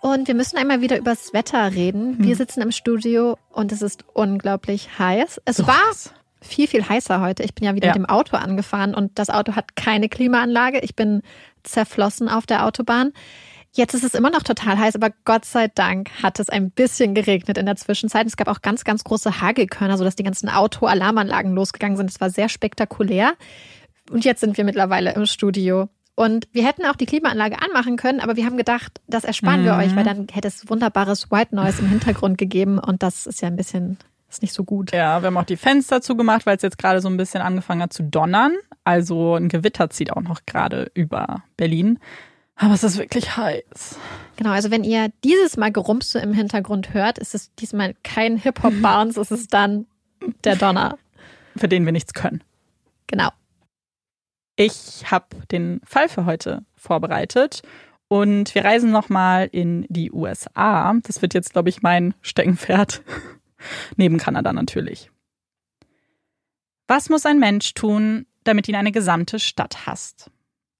Und wir müssen einmal wieder übers Wetter reden. Wir hm. sitzen im Studio und es ist unglaublich heiß. Es so war heiß. viel, viel heißer heute. Ich bin ja wieder ja. mit dem Auto angefahren und das Auto hat keine Klimaanlage. Ich bin zerflossen auf der Autobahn. Jetzt ist es immer noch total heiß, aber Gott sei Dank hat es ein bisschen geregnet in der Zwischenzeit. Es gab auch ganz, ganz große Hagelkörner, sodass die ganzen Auto-Alarmanlagen losgegangen sind. Es war sehr spektakulär. Und jetzt sind wir mittlerweile im Studio. Und wir hätten auch die Klimaanlage anmachen können, aber wir haben gedacht, das ersparen mhm. wir euch, weil dann hätte es wunderbares White Noise im Hintergrund gegeben und das ist ja ein bisschen, ist nicht so gut. Ja, wir haben auch die Fenster zugemacht, weil es jetzt gerade so ein bisschen angefangen hat zu donnern. Also ein Gewitter zieht auch noch gerade über Berlin. Aber es ist wirklich heiß. Genau, also wenn ihr dieses Mal Gerumse im Hintergrund hört, ist es diesmal kein Hip-Hop-Bounce, es ist dann der Donner. Für den wir nichts können. Genau. Ich habe den Fall für heute vorbereitet und wir reisen nochmal in die USA. Das wird jetzt, glaube ich, mein Steckenpferd. Neben Kanada natürlich. Was muss ein Mensch tun, damit ihn eine gesamte Stadt hasst?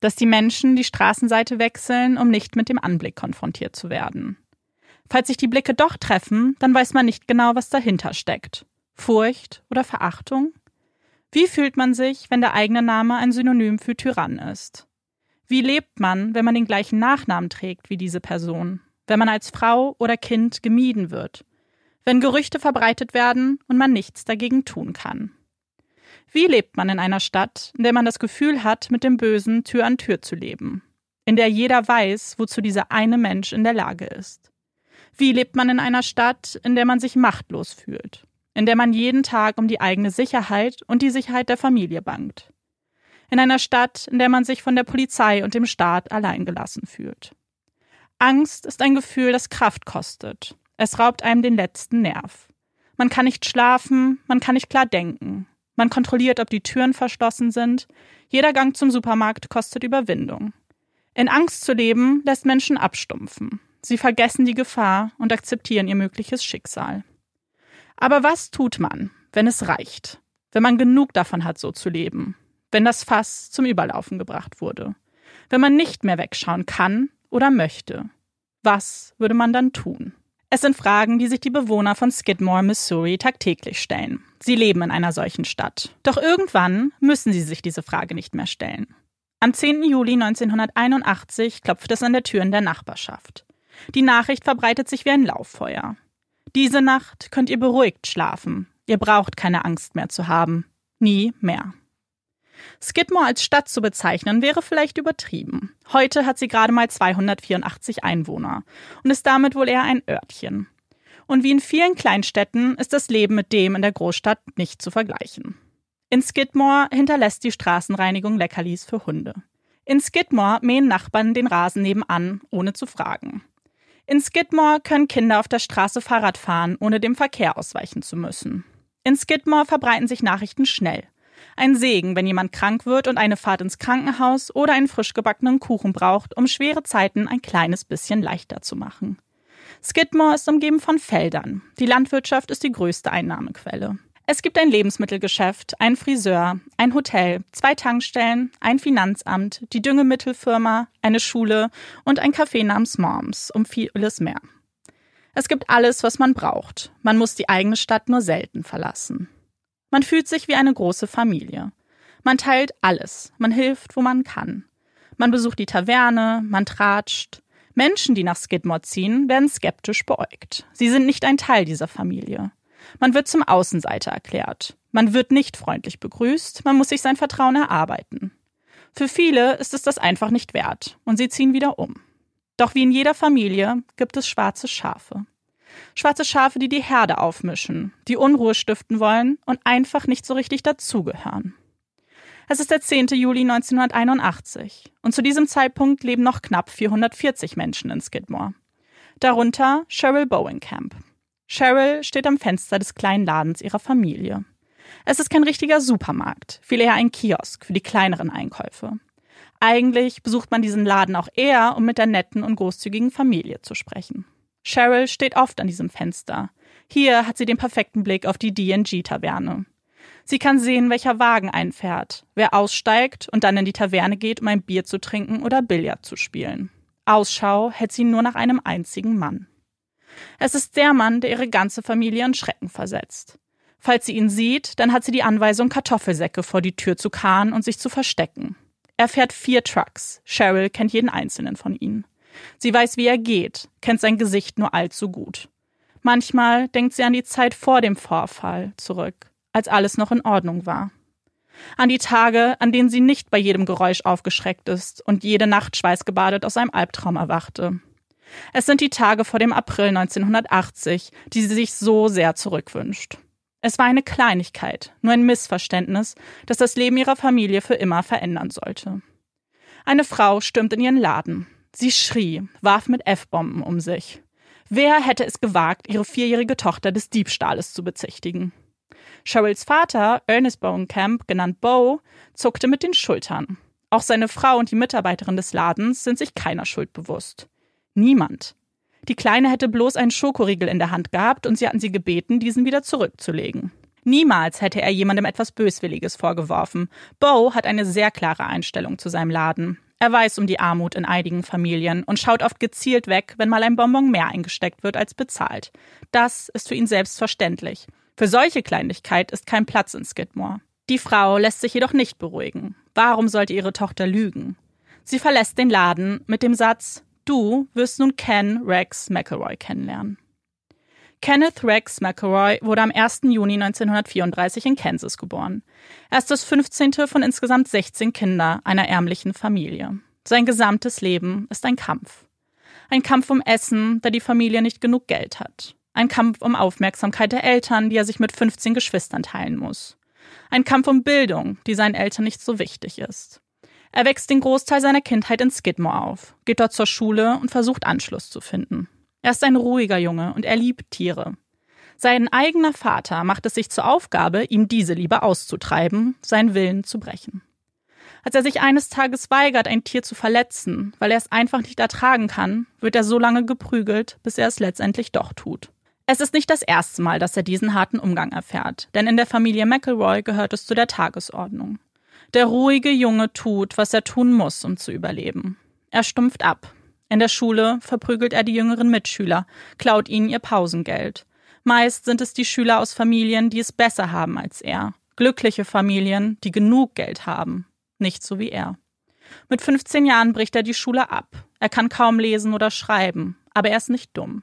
Dass die Menschen die Straßenseite wechseln, um nicht mit dem Anblick konfrontiert zu werden. Falls sich die Blicke doch treffen, dann weiß man nicht genau, was dahinter steckt. Furcht oder Verachtung? Wie fühlt man sich, wenn der eigene Name ein Synonym für Tyrann ist? Wie lebt man, wenn man den gleichen Nachnamen trägt wie diese Person? Wenn man als Frau oder Kind gemieden wird? Wenn Gerüchte verbreitet werden und man nichts dagegen tun kann? Wie lebt man in einer Stadt, in der man das Gefühl hat, mit dem Bösen Tür an Tür zu leben? In der jeder weiß, wozu dieser eine Mensch in der Lage ist? Wie lebt man in einer Stadt, in der man sich machtlos fühlt? In der man jeden Tag um die eigene Sicherheit und die Sicherheit der Familie bangt? In einer Stadt, in der man sich von der Polizei und dem Staat alleingelassen fühlt? Angst ist ein Gefühl, das Kraft kostet. Es raubt einem den letzten Nerv. Man kann nicht schlafen, man kann nicht klar denken. Man kontrolliert, ob die Türen verschlossen sind. Jeder Gang zum Supermarkt kostet Überwindung. In Angst zu leben lässt Menschen abstumpfen. Sie vergessen die Gefahr und akzeptieren ihr mögliches Schicksal. Aber was tut man, wenn es reicht? Wenn man genug davon hat, so zu leben? Wenn das Fass zum Überlaufen gebracht wurde? Wenn man nicht mehr wegschauen kann oder möchte? Was würde man dann tun? Es sind Fragen, die sich die Bewohner von Skidmore, Missouri tagtäglich stellen. Sie leben in einer solchen Stadt. Doch irgendwann müssen sie sich diese Frage nicht mehr stellen. Am 10. Juli 1981 klopft es an der Tür in der Nachbarschaft. Die Nachricht verbreitet sich wie ein Lauffeuer. Diese Nacht könnt ihr beruhigt schlafen. Ihr braucht keine Angst mehr zu haben. Nie mehr. Skidmore als Stadt zu bezeichnen, wäre vielleicht übertrieben. Heute hat sie gerade mal 284 Einwohner und ist damit wohl eher ein Örtchen. Und wie in vielen Kleinstädten ist das Leben mit dem in der Großstadt nicht zu vergleichen. In Skidmore hinterlässt die Straßenreinigung Leckerlis für Hunde. In Skidmore mähen Nachbarn den Rasen nebenan, ohne zu fragen. In Skidmore können Kinder auf der Straße Fahrrad fahren, ohne dem Verkehr ausweichen zu müssen. In Skidmore verbreiten sich Nachrichten schnell. Ein Segen, wenn jemand krank wird und eine Fahrt ins Krankenhaus oder einen frisch gebackenen Kuchen braucht, um schwere Zeiten ein kleines bisschen leichter zu machen. Skidmore ist umgeben von Feldern. Die Landwirtschaft ist die größte Einnahmequelle. Es gibt ein Lebensmittelgeschäft, ein Friseur, ein Hotel, zwei Tankstellen, ein Finanzamt, die Düngemittelfirma, eine Schule und ein Café namens Moms, um vieles mehr. Es gibt alles, was man braucht. Man muss die eigene Stadt nur selten verlassen. Man fühlt sich wie eine große Familie. Man teilt alles, man hilft, wo man kann. Man besucht die Taverne, man tratscht. Menschen, die nach Skidmore ziehen, werden skeptisch beäugt. Sie sind nicht ein Teil dieser Familie. Man wird zum Außenseiter erklärt. Man wird nicht freundlich begrüßt, man muss sich sein Vertrauen erarbeiten. Für viele ist es das einfach nicht wert und sie ziehen wieder um. Doch wie in jeder Familie gibt es schwarze Schafe. Schwarze Schafe, die die Herde aufmischen, die Unruhe stiften wollen und einfach nicht so richtig dazugehören. Es ist der 10. Juli 1981 und zu diesem Zeitpunkt leben noch knapp 440 Menschen in Skidmore. Darunter Cheryl Bowenkamp. Cheryl steht am Fenster des kleinen Ladens ihrer Familie. Es ist kein richtiger Supermarkt, viel eher ein Kiosk für die kleineren Einkäufe. Eigentlich besucht man diesen Laden auch eher, um mit der netten und großzügigen Familie zu sprechen. Cheryl steht oft an diesem Fenster. Hier hat sie den perfekten Blick auf die DG-Taverne. Sie kann sehen, welcher Wagen einfährt, wer aussteigt und dann in die Taverne geht, um ein Bier zu trinken oder Billard zu spielen. Ausschau hält sie nur nach einem einzigen Mann. Es ist der Mann, der ihre ganze Familie in Schrecken versetzt. Falls sie ihn sieht, dann hat sie die Anweisung, Kartoffelsäcke vor die Tür zu karren und sich zu verstecken. Er fährt vier Trucks. Cheryl kennt jeden einzelnen von ihnen. Sie weiß, wie er geht, kennt sein Gesicht nur allzu gut. Manchmal denkt sie an die Zeit vor dem Vorfall zurück, als alles noch in Ordnung war. An die Tage, an denen sie nicht bei jedem Geräusch aufgeschreckt ist und jede Nacht schweißgebadet aus einem Albtraum erwachte. Es sind die Tage vor dem April 1980, die sie sich so sehr zurückwünscht. Es war eine Kleinigkeit, nur ein Missverständnis, das das Leben ihrer Familie für immer verändern sollte. Eine Frau stürmt in ihren Laden. Sie schrie, warf mit F-Bomben um sich. Wer hätte es gewagt, ihre vierjährige Tochter des Diebstahles zu bezichtigen? Cheryls Vater, Ernest Bowenkamp, genannt Bo, zuckte mit den Schultern. Auch seine Frau und die Mitarbeiterin des Ladens sind sich keiner Schuld bewusst. Niemand. Die Kleine hätte bloß einen Schokoriegel in der Hand gehabt und sie hatten sie gebeten, diesen wieder zurückzulegen. Niemals hätte er jemandem etwas Böswilliges vorgeworfen. Bo hat eine sehr klare Einstellung zu seinem Laden. Er weiß um die Armut in einigen Familien und schaut oft gezielt weg, wenn mal ein Bonbon mehr eingesteckt wird als bezahlt. Das ist für ihn selbstverständlich. Für solche Kleinigkeit ist kein Platz in Skidmore. Die Frau lässt sich jedoch nicht beruhigen. Warum sollte ihre Tochter lügen? Sie verlässt den Laden mit dem Satz, du wirst nun Ken Rex McElroy kennenlernen. Kenneth Rex McElroy wurde am 1. Juni 1934 in Kansas geboren. Er ist das 15. von insgesamt 16 Kindern einer ärmlichen Familie. Sein gesamtes Leben ist ein Kampf. Ein Kampf um Essen, da die Familie nicht genug Geld hat. Ein Kampf um Aufmerksamkeit der Eltern, die er sich mit 15 Geschwistern teilen muss. Ein Kampf um Bildung, die seinen Eltern nicht so wichtig ist. Er wächst den Großteil seiner Kindheit in Skidmore auf, geht dort zur Schule und versucht Anschluss zu finden. Er ist ein ruhiger Junge und er liebt Tiere. Sein eigener Vater macht es sich zur Aufgabe, ihm diese Liebe auszutreiben, seinen Willen zu brechen. Als er sich eines Tages weigert, ein Tier zu verletzen, weil er es einfach nicht ertragen kann, wird er so lange geprügelt, bis er es letztendlich doch tut. Es ist nicht das erste Mal, dass er diesen harten Umgang erfährt, denn in der Familie McElroy gehört es zu der Tagesordnung. Der ruhige Junge tut, was er tun muss, um zu überleben. Er stumpft ab. In der Schule verprügelt er die jüngeren Mitschüler, klaut ihnen ihr Pausengeld. Meist sind es die Schüler aus Familien, die es besser haben als er. Glückliche Familien, die genug Geld haben. Nicht so wie er. Mit 15 Jahren bricht er die Schule ab. Er kann kaum lesen oder schreiben, aber er ist nicht dumm.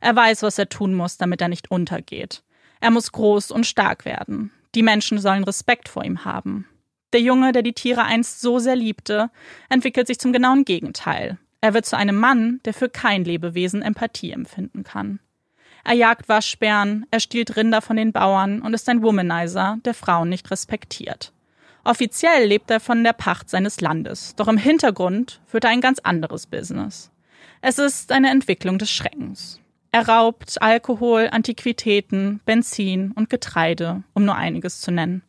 Er weiß, was er tun muss, damit er nicht untergeht. Er muss groß und stark werden. Die Menschen sollen Respekt vor ihm haben. Der Junge, der die Tiere einst so sehr liebte, entwickelt sich zum genauen Gegenteil. Er wird zu einem Mann, der für kein Lebewesen Empathie empfinden kann. Er jagt Waschbären, er stiehlt Rinder von den Bauern und ist ein Womanizer, der Frauen nicht respektiert. Offiziell lebt er von der Pacht seines Landes, doch im Hintergrund führt er ein ganz anderes Business. Es ist eine Entwicklung des Schreckens. Er raubt Alkohol, Antiquitäten, Benzin und Getreide, um nur einiges zu nennen.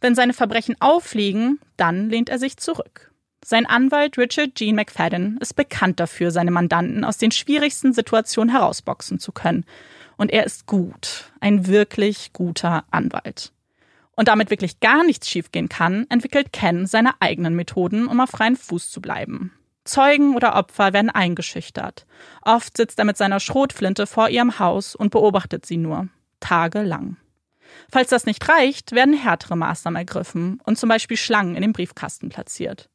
Wenn seine Verbrechen auffliegen, dann lehnt er sich zurück. Sein Anwalt Richard Gene McFadden ist bekannt dafür, seine Mandanten aus den schwierigsten Situationen herausboxen zu können. Und er ist gut, ein wirklich guter Anwalt. Und damit wirklich gar nichts schiefgehen kann, entwickelt Ken seine eigenen Methoden, um auf freien Fuß zu bleiben. Zeugen oder Opfer werden eingeschüchtert. Oft sitzt er mit seiner Schrotflinte vor ihrem Haus und beobachtet sie nur. Tagelang. Falls das nicht reicht, werden härtere Maßnahmen ergriffen und zum Beispiel Schlangen in den Briefkasten platziert.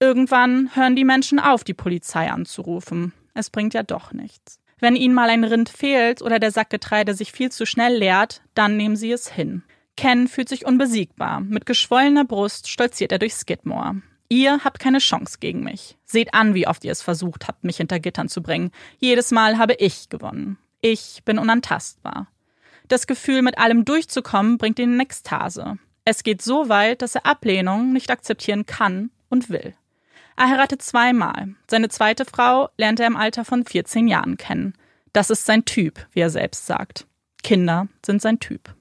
Irgendwann hören die Menschen auf, die Polizei anzurufen. Es bringt ja doch nichts. Wenn ihnen mal ein Rind fehlt oder der Sack Getreide sich viel zu schnell leert, dann nehmen sie es hin. Ken fühlt sich unbesiegbar. Mit geschwollener Brust stolziert er durch Skidmore. Ihr habt keine Chance gegen mich. Seht an, wie oft ihr es versucht habt, mich hinter Gittern zu bringen. Jedes Mal habe ich gewonnen. Ich bin unantastbar. Das Gefühl, mit allem durchzukommen, bringt ihn in Ekstase. Es geht so weit, dass er Ablehnung nicht akzeptieren kann und will. Er heiratet zweimal. Seine zweite Frau lernt er im Alter von 14 Jahren kennen. Das ist sein Typ, wie er selbst sagt. Kinder sind sein Typ.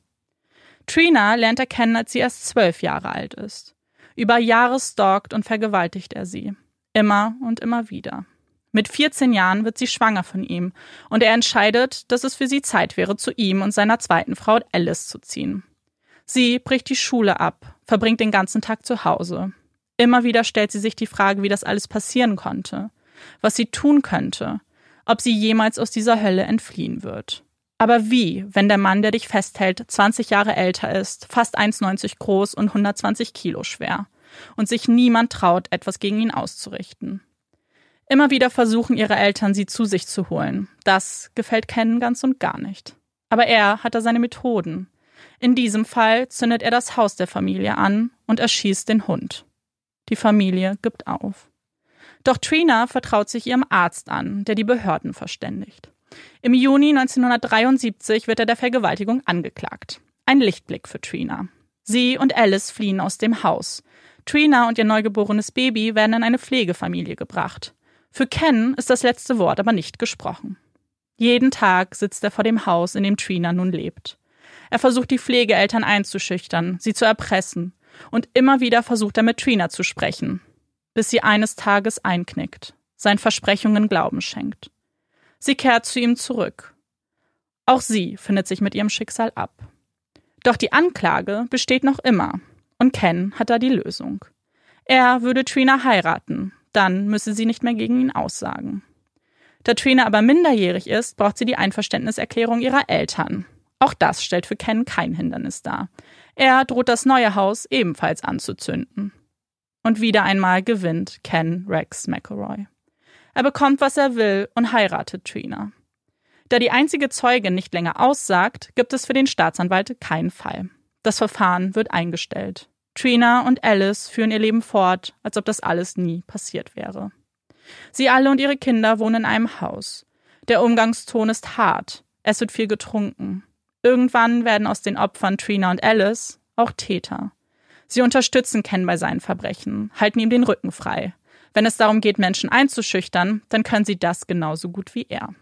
Trina lernt er kennen, als sie erst zwölf Jahre alt ist. Über Jahre stalkt und vergewaltigt er sie. Immer und immer wieder. Mit 14 Jahren wird sie schwanger von ihm und er entscheidet, dass es für sie Zeit wäre, zu ihm und seiner zweiten Frau Alice zu ziehen. Sie bricht die Schule ab, verbringt den ganzen Tag zu Hause. Immer wieder stellt sie sich die Frage, wie das alles passieren konnte, was sie tun könnte, ob sie jemals aus dieser Hölle entfliehen wird. Aber wie, wenn der Mann, der dich festhält, 20 Jahre älter ist, fast 1,90 groß und 120 Kilo schwer und sich niemand traut, etwas gegen ihn auszurichten? Immer wieder versuchen ihre Eltern, sie zu sich zu holen. Das gefällt Ken ganz und gar nicht. Aber er hat da seine Methoden. In diesem Fall zündet er das Haus der Familie an und erschießt den Hund. Die Familie gibt auf. Doch Trina vertraut sich ihrem Arzt an, der die Behörden verständigt. Im Juni 1973 wird er der Vergewaltigung angeklagt. Ein Lichtblick für Trina. Sie und Alice fliehen aus dem Haus. Trina und ihr neugeborenes Baby werden in eine Pflegefamilie gebracht. Für Ken ist das letzte Wort aber nicht gesprochen. Jeden Tag sitzt er vor dem Haus, in dem Trina nun lebt. Er versucht die Pflegeeltern einzuschüchtern, sie zu erpressen, und immer wieder versucht er mit Trina zu sprechen, bis sie eines Tages einknickt, seinen Versprechungen Glauben schenkt. Sie kehrt zu ihm zurück. Auch sie findet sich mit ihrem Schicksal ab. Doch die Anklage besteht noch immer, und Ken hat da die Lösung. Er würde Trina heiraten, Dann müsse sie nicht mehr gegen ihn aussagen. Da Trina aber minderjährig ist, braucht sie die Einverständniserklärung ihrer Eltern. Auch das stellt für Ken kein Hindernis dar. Er droht das neue Haus ebenfalls anzuzünden. Und wieder einmal gewinnt Ken Rex McElroy. Er bekommt, was er will und heiratet Trina. Da die einzige Zeugin nicht länger aussagt, gibt es für den Staatsanwalt keinen Fall. Das Verfahren wird eingestellt. Trina und Alice führen ihr Leben fort, als ob das alles nie passiert wäre. Sie alle und ihre Kinder wohnen in einem Haus. Der Umgangston ist hart. Es wird viel getrunken. Irgendwann werden aus den Opfern Trina und Alice auch Täter. Sie unterstützen Ken bei seinen Verbrechen, halten ihm den Rücken frei. Wenn es darum geht, Menschen einzuschüchtern, dann können sie das genauso gut wie er.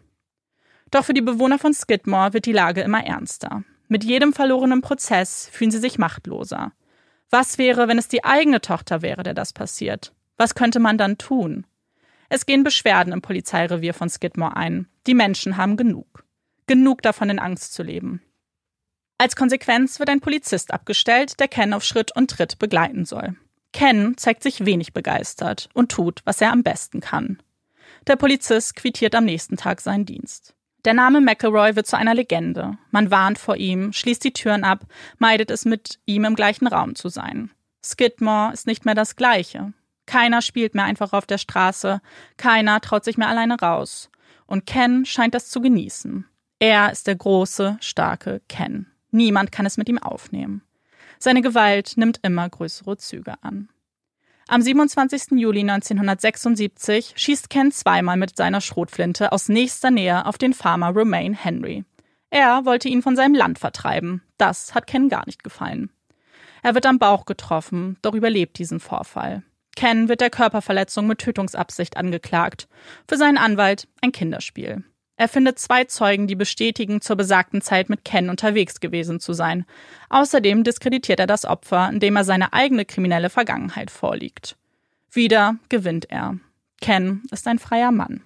Doch für die Bewohner von Skidmore wird die Lage immer ernster. Mit jedem verlorenen Prozess fühlen sie sich machtloser. Was wäre, wenn es die eigene Tochter wäre, der das passiert? Was könnte man dann tun? Es gehen Beschwerden im Polizeirevier von Skidmore ein. Die Menschen haben genug. Genug davon in Angst zu leben. Als Konsequenz wird ein Polizist abgestellt, der Ken auf Schritt und Tritt begleiten soll. Ken zeigt sich wenig begeistert und tut, was er am besten kann. Der Polizist quittiert am nächsten Tag seinen Dienst. Der Name McElroy wird zu einer Legende. Man warnt vor ihm, schließt die Türen ab, meidet es, mit ihm im gleichen Raum zu sein. Skidmore ist nicht mehr das Gleiche. Keiner spielt mehr einfach auf der Straße, keiner traut sich mehr alleine raus. Und Ken scheint das zu genießen. Er ist der große, starke Ken. Niemand kann es mit ihm aufnehmen. Seine Gewalt nimmt immer größere Züge an. Am 27. Juli 1976 schießt Ken zweimal mit seiner Schrotflinte aus nächster Nähe auf den Farmer Romain Henry. Er wollte ihn von seinem Land vertreiben. Das hat Ken gar nicht gefallen. Er wird am Bauch getroffen, doch überlebt diesen Vorfall. Ken wird der Körperverletzung mit Tötungsabsicht angeklagt. Für seinen Anwalt ein Kinderspiel. Er findet zwei Zeugen, die bestätigen, zur besagten Zeit mit Ken unterwegs gewesen zu sein. Außerdem diskreditiert er das Opfer, indem er seine eigene kriminelle Vergangenheit vorliegt. Wieder gewinnt er. Ken ist ein freier Mann.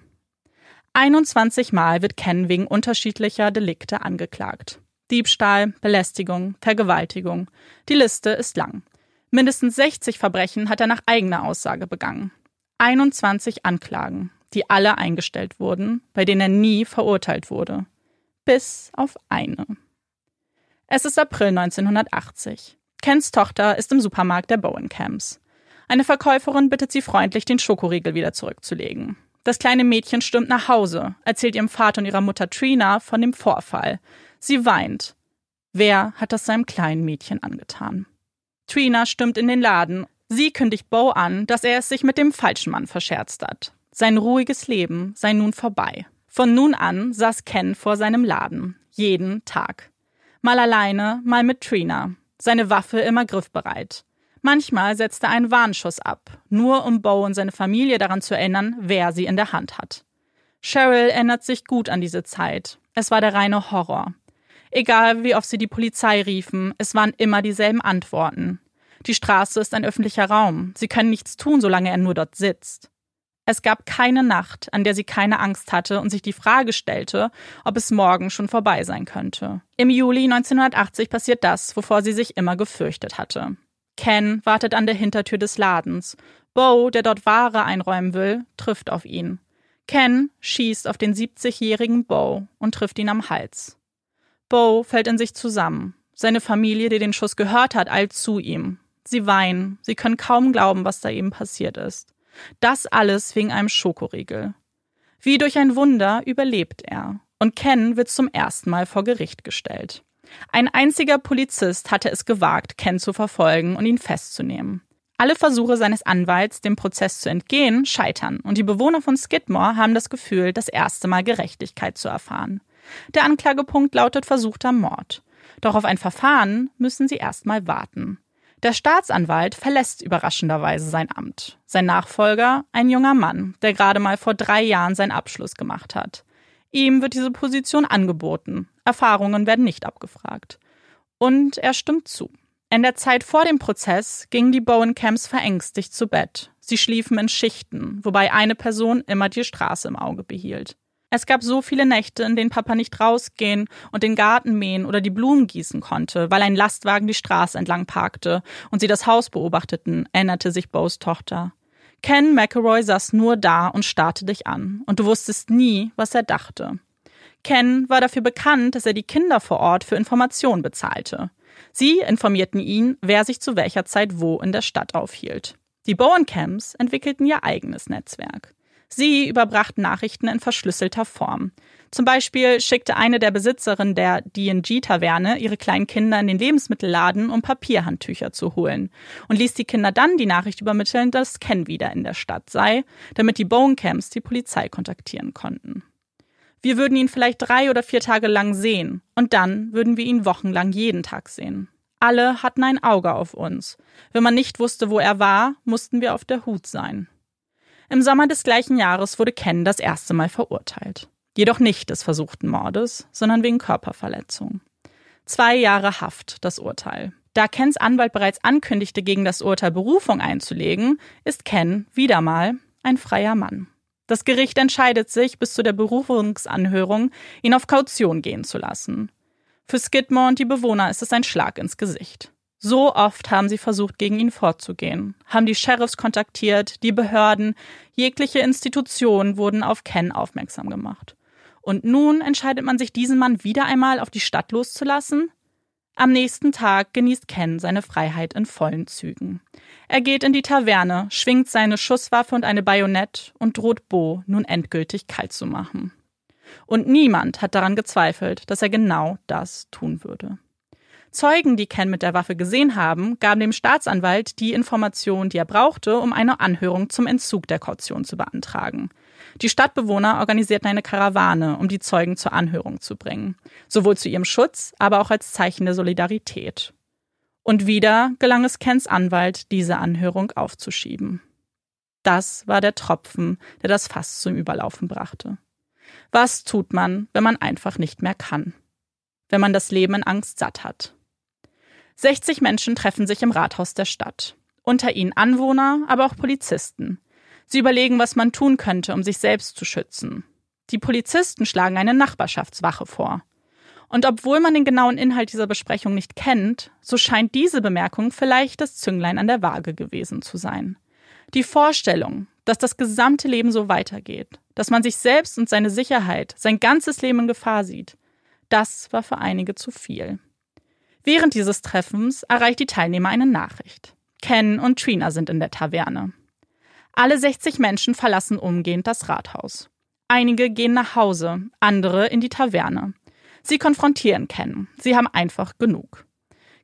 21 Mal wird Ken wegen unterschiedlicher Delikte angeklagt. Diebstahl, Belästigung, Vergewaltigung. Die Liste ist lang. Mindestens 60 Verbrechen hat er nach eigener Aussage begangen. 21 Anklagen die alle eingestellt wurden, bei denen er nie verurteilt wurde. Bis auf eine. Es ist April 1980. Kens Tochter ist im Supermarkt der Bowen Camps. Eine Verkäuferin bittet sie freundlich, den Schokoriegel wieder zurückzulegen. Das kleine Mädchen stürmt nach Hause, erzählt ihrem Vater und ihrer Mutter Trina von dem Vorfall. Sie weint. Wer hat das seinem kleinen Mädchen angetan? Trina stürmt in den Laden. Sie kündigt Bo an, dass er es sich mit dem falschen Mann verscherzt hat. Sein ruhiges Leben sei nun vorbei. Von nun an saß Ken vor seinem Laden, jeden Tag. Mal alleine, mal mit Trina, seine Waffe immer griffbereit. Manchmal setzte er einen Warnschuss ab, nur um Bo und seine Familie daran zu erinnern, wer sie in der Hand hat. Cheryl erinnert sich gut an diese Zeit. Es war der reine Horror. Egal wie oft sie die Polizei riefen, es waren immer dieselben Antworten. Die Straße ist ein öffentlicher Raum. Sie können nichts tun, solange er nur dort sitzt. Es gab keine Nacht, an der sie keine Angst hatte und sich die Frage stellte, ob es morgen schon vorbei sein könnte. Im Juli 1980 passiert das, wovor sie sich immer gefürchtet hatte. Ken wartet an der Hintertür des Ladens. Bo, der dort Ware einräumen will, trifft auf ihn. Ken schießt auf den 70-jährigen Bo und trifft ihn am Hals. Bo fällt in sich zusammen. Seine Familie, die den Schuss gehört hat, eilt zu ihm. Sie weinen, sie können kaum glauben, was da eben passiert ist. Das alles wegen einem Schokoriegel. Wie durch ein Wunder überlebt er. Und Ken wird zum ersten Mal vor Gericht gestellt. Ein einziger Polizist hatte es gewagt, Ken zu verfolgen und ihn festzunehmen. Alle Versuche seines Anwalts, dem Prozess zu entgehen, scheitern und die Bewohner von Skidmore haben das Gefühl, das erste Mal Gerechtigkeit zu erfahren. Der Anklagepunkt lautet versuchter Mord. Doch auf ein Verfahren müssen sie erstmal warten. Der Staatsanwalt verlässt überraschenderweise sein Amt. Sein Nachfolger, ein junger Mann, der gerade mal vor drei Jahren seinen Abschluss gemacht hat. Ihm wird diese Position angeboten. Erfahrungen werden nicht abgefragt. Und er stimmt zu. In der Zeit vor dem Prozess gingen die Bowen Camps verängstigt zu Bett. Sie schliefen in Schichten, wobei eine Person immer die Straße im Auge behielt. Es gab so viele Nächte, in denen Papa nicht rausgehen und den Garten mähen oder die Blumen gießen konnte, weil ein Lastwagen die Straße entlang parkte und sie das Haus beobachteten, erinnerte sich Bows Tochter. Ken McElroy saß nur da und starrte dich an, und du wusstest nie, was er dachte. Ken war dafür bekannt, dass er die Kinder vor Ort für Informationen bezahlte. Sie informierten ihn, wer sich zu welcher Zeit wo in der Stadt aufhielt. Die Bowen Camps entwickelten ihr eigenes Netzwerk. Sie überbrachten Nachrichten in verschlüsselter Form. Zum Beispiel schickte eine der Besitzerinnen der DNG-Taverne ihre kleinen Kinder in den Lebensmittelladen, um Papierhandtücher zu holen und ließ die Kinder dann die Nachricht übermitteln, dass Ken wieder in der Stadt sei, damit die Bone Camps die Polizei kontaktieren konnten. Wir würden ihn vielleicht drei oder vier Tage lang sehen und dann würden wir ihn wochenlang jeden Tag sehen. Alle hatten ein Auge auf uns. Wenn man nicht wusste, wo er war, mussten wir auf der Hut sein. Im Sommer des gleichen Jahres wurde Ken das erste Mal verurteilt. Jedoch nicht des versuchten Mordes, sondern wegen Körperverletzung. Zwei Jahre Haft, das Urteil. Da Kens Anwalt bereits ankündigte, gegen das Urteil Berufung einzulegen, ist Ken wieder mal ein freier Mann. Das Gericht entscheidet sich, bis zu der Berufungsanhörung ihn auf Kaution gehen zu lassen. Für Skidmore und die Bewohner ist es ein Schlag ins Gesicht. So oft haben sie versucht, gegen ihn vorzugehen, haben die Sheriffs kontaktiert, die Behörden, jegliche Institutionen wurden auf Ken aufmerksam gemacht. Und nun entscheidet man sich, diesen Mann wieder einmal auf die Stadt loszulassen? Am nächsten Tag genießt Ken seine Freiheit in vollen Zügen. Er geht in die Taverne, schwingt seine Schusswaffe und eine Bajonett und droht Bo nun endgültig kalt zu machen. Und niemand hat daran gezweifelt, dass er genau das tun würde. Zeugen, die Ken mit der Waffe gesehen haben, gaben dem Staatsanwalt die Information, die er brauchte, um eine Anhörung zum Entzug der Kaution zu beantragen. Die Stadtbewohner organisierten eine Karawane, um die Zeugen zur Anhörung zu bringen, sowohl zu ihrem Schutz, aber auch als Zeichen der Solidarität. Und wieder gelang es Kens Anwalt, diese Anhörung aufzuschieben. Das war der Tropfen, der das Fass zum Überlaufen brachte. Was tut man, wenn man einfach nicht mehr kann? Wenn man das Leben in Angst satt hat? 60 Menschen treffen sich im Rathaus der Stadt. Unter ihnen Anwohner, aber auch Polizisten. Sie überlegen, was man tun könnte, um sich selbst zu schützen. Die Polizisten schlagen eine Nachbarschaftswache vor. Und obwohl man den genauen Inhalt dieser Besprechung nicht kennt, so scheint diese Bemerkung vielleicht das Zünglein an der Waage gewesen zu sein. Die Vorstellung, dass das gesamte Leben so weitergeht, dass man sich selbst und seine Sicherheit, sein ganzes Leben in Gefahr sieht, das war für einige zu viel. Während dieses Treffens erreicht die Teilnehmer eine Nachricht. Ken und Trina sind in der Taverne. Alle 60 Menschen verlassen umgehend das Rathaus. Einige gehen nach Hause, andere in die Taverne. Sie konfrontieren Ken. Sie haben einfach genug.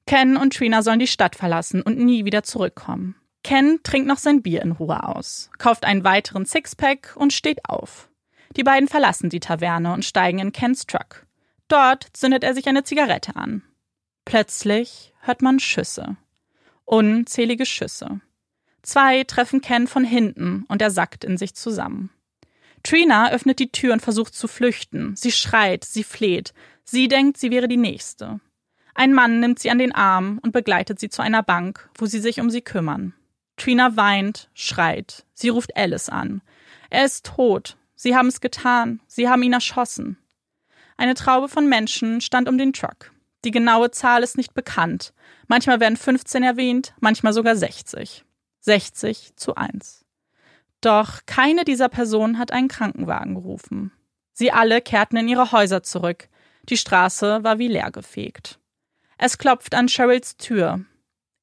Ken und Trina sollen die Stadt verlassen und nie wieder zurückkommen. Ken trinkt noch sein Bier in Ruhe aus, kauft einen weiteren Sixpack und steht auf. Die beiden verlassen die Taverne und steigen in Kens Truck. Dort zündet er sich eine Zigarette an. Plötzlich hört man Schüsse. Unzählige Schüsse. Zwei treffen Ken von hinten und er sackt in sich zusammen. Trina öffnet die Tür und versucht zu flüchten. Sie schreit, sie fleht. Sie denkt, sie wäre die Nächste. Ein Mann nimmt sie an den Arm und begleitet sie zu einer Bank, wo sie sich um sie kümmern. Trina weint, schreit. Sie ruft Alice an. Er ist tot. Sie haben es getan. Sie haben ihn erschossen. Eine Traube von Menschen stand um den Truck. Die genaue Zahl ist nicht bekannt. Manchmal werden 15 erwähnt, manchmal sogar 60. 60 zu 1. Doch keine dieser Personen hat einen Krankenwagen gerufen. Sie alle kehrten in ihre Häuser zurück. Die Straße war wie leer gefegt. Es klopft an Cheryls Tür.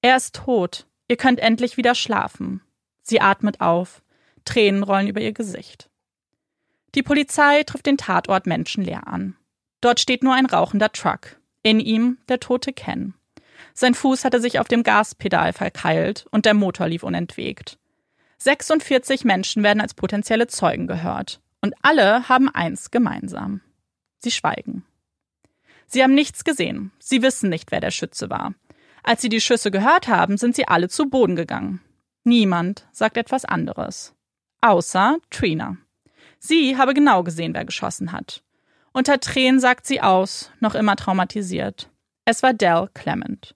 Er ist tot. Ihr könnt endlich wieder schlafen. Sie atmet auf. Tränen rollen über ihr Gesicht. Die Polizei trifft den Tatort menschenleer an. Dort steht nur ein rauchender Truck. In ihm der tote Ken. Sein Fuß hatte sich auf dem Gaspedal verkeilt und der Motor lief unentwegt. 46 Menschen werden als potenzielle Zeugen gehört. Und alle haben eins gemeinsam. Sie schweigen. Sie haben nichts gesehen. Sie wissen nicht, wer der Schütze war. Als sie die Schüsse gehört haben, sind sie alle zu Boden gegangen. Niemand sagt etwas anderes. Außer Trina. Sie habe genau gesehen, wer geschossen hat. Unter Tränen sagt sie aus, noch immer traumatisiert. Es war Dell Clement.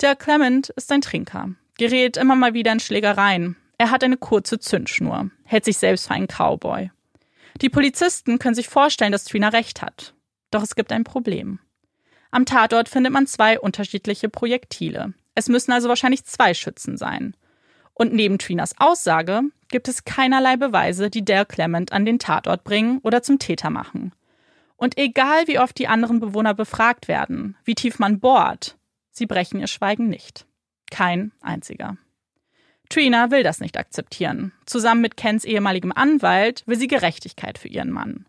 Dell Clement ist ein Trinker, gerät immer mal wieder in Schlägereien. Er hat eine kurze Zündschnur, hält sich selbst für einen Cowboy. Die Polizisten können sich vorstellen, dass Trina recht hat. Doch es gibt ein Problem. Am Tatort findet man zwei unterschiedliche Projektile. Es müssen also wahrscheinlich zwei Schützen sein. Und neben Trinas Aussage gibt es keinerlei Beweise, die Dale Clement an den Tatort bringen oder zum Täter machen. Und egal wie oft die anderen Bewohner befragt werden, wie tief man bohrt, sie brechen ihr Schweigen nicht. Kein einziger. Trina will das nicht akzeptieren. Zusammen mit Kens ehemaligem Anwalt will sie Gerechtigkeit für ihren Mann.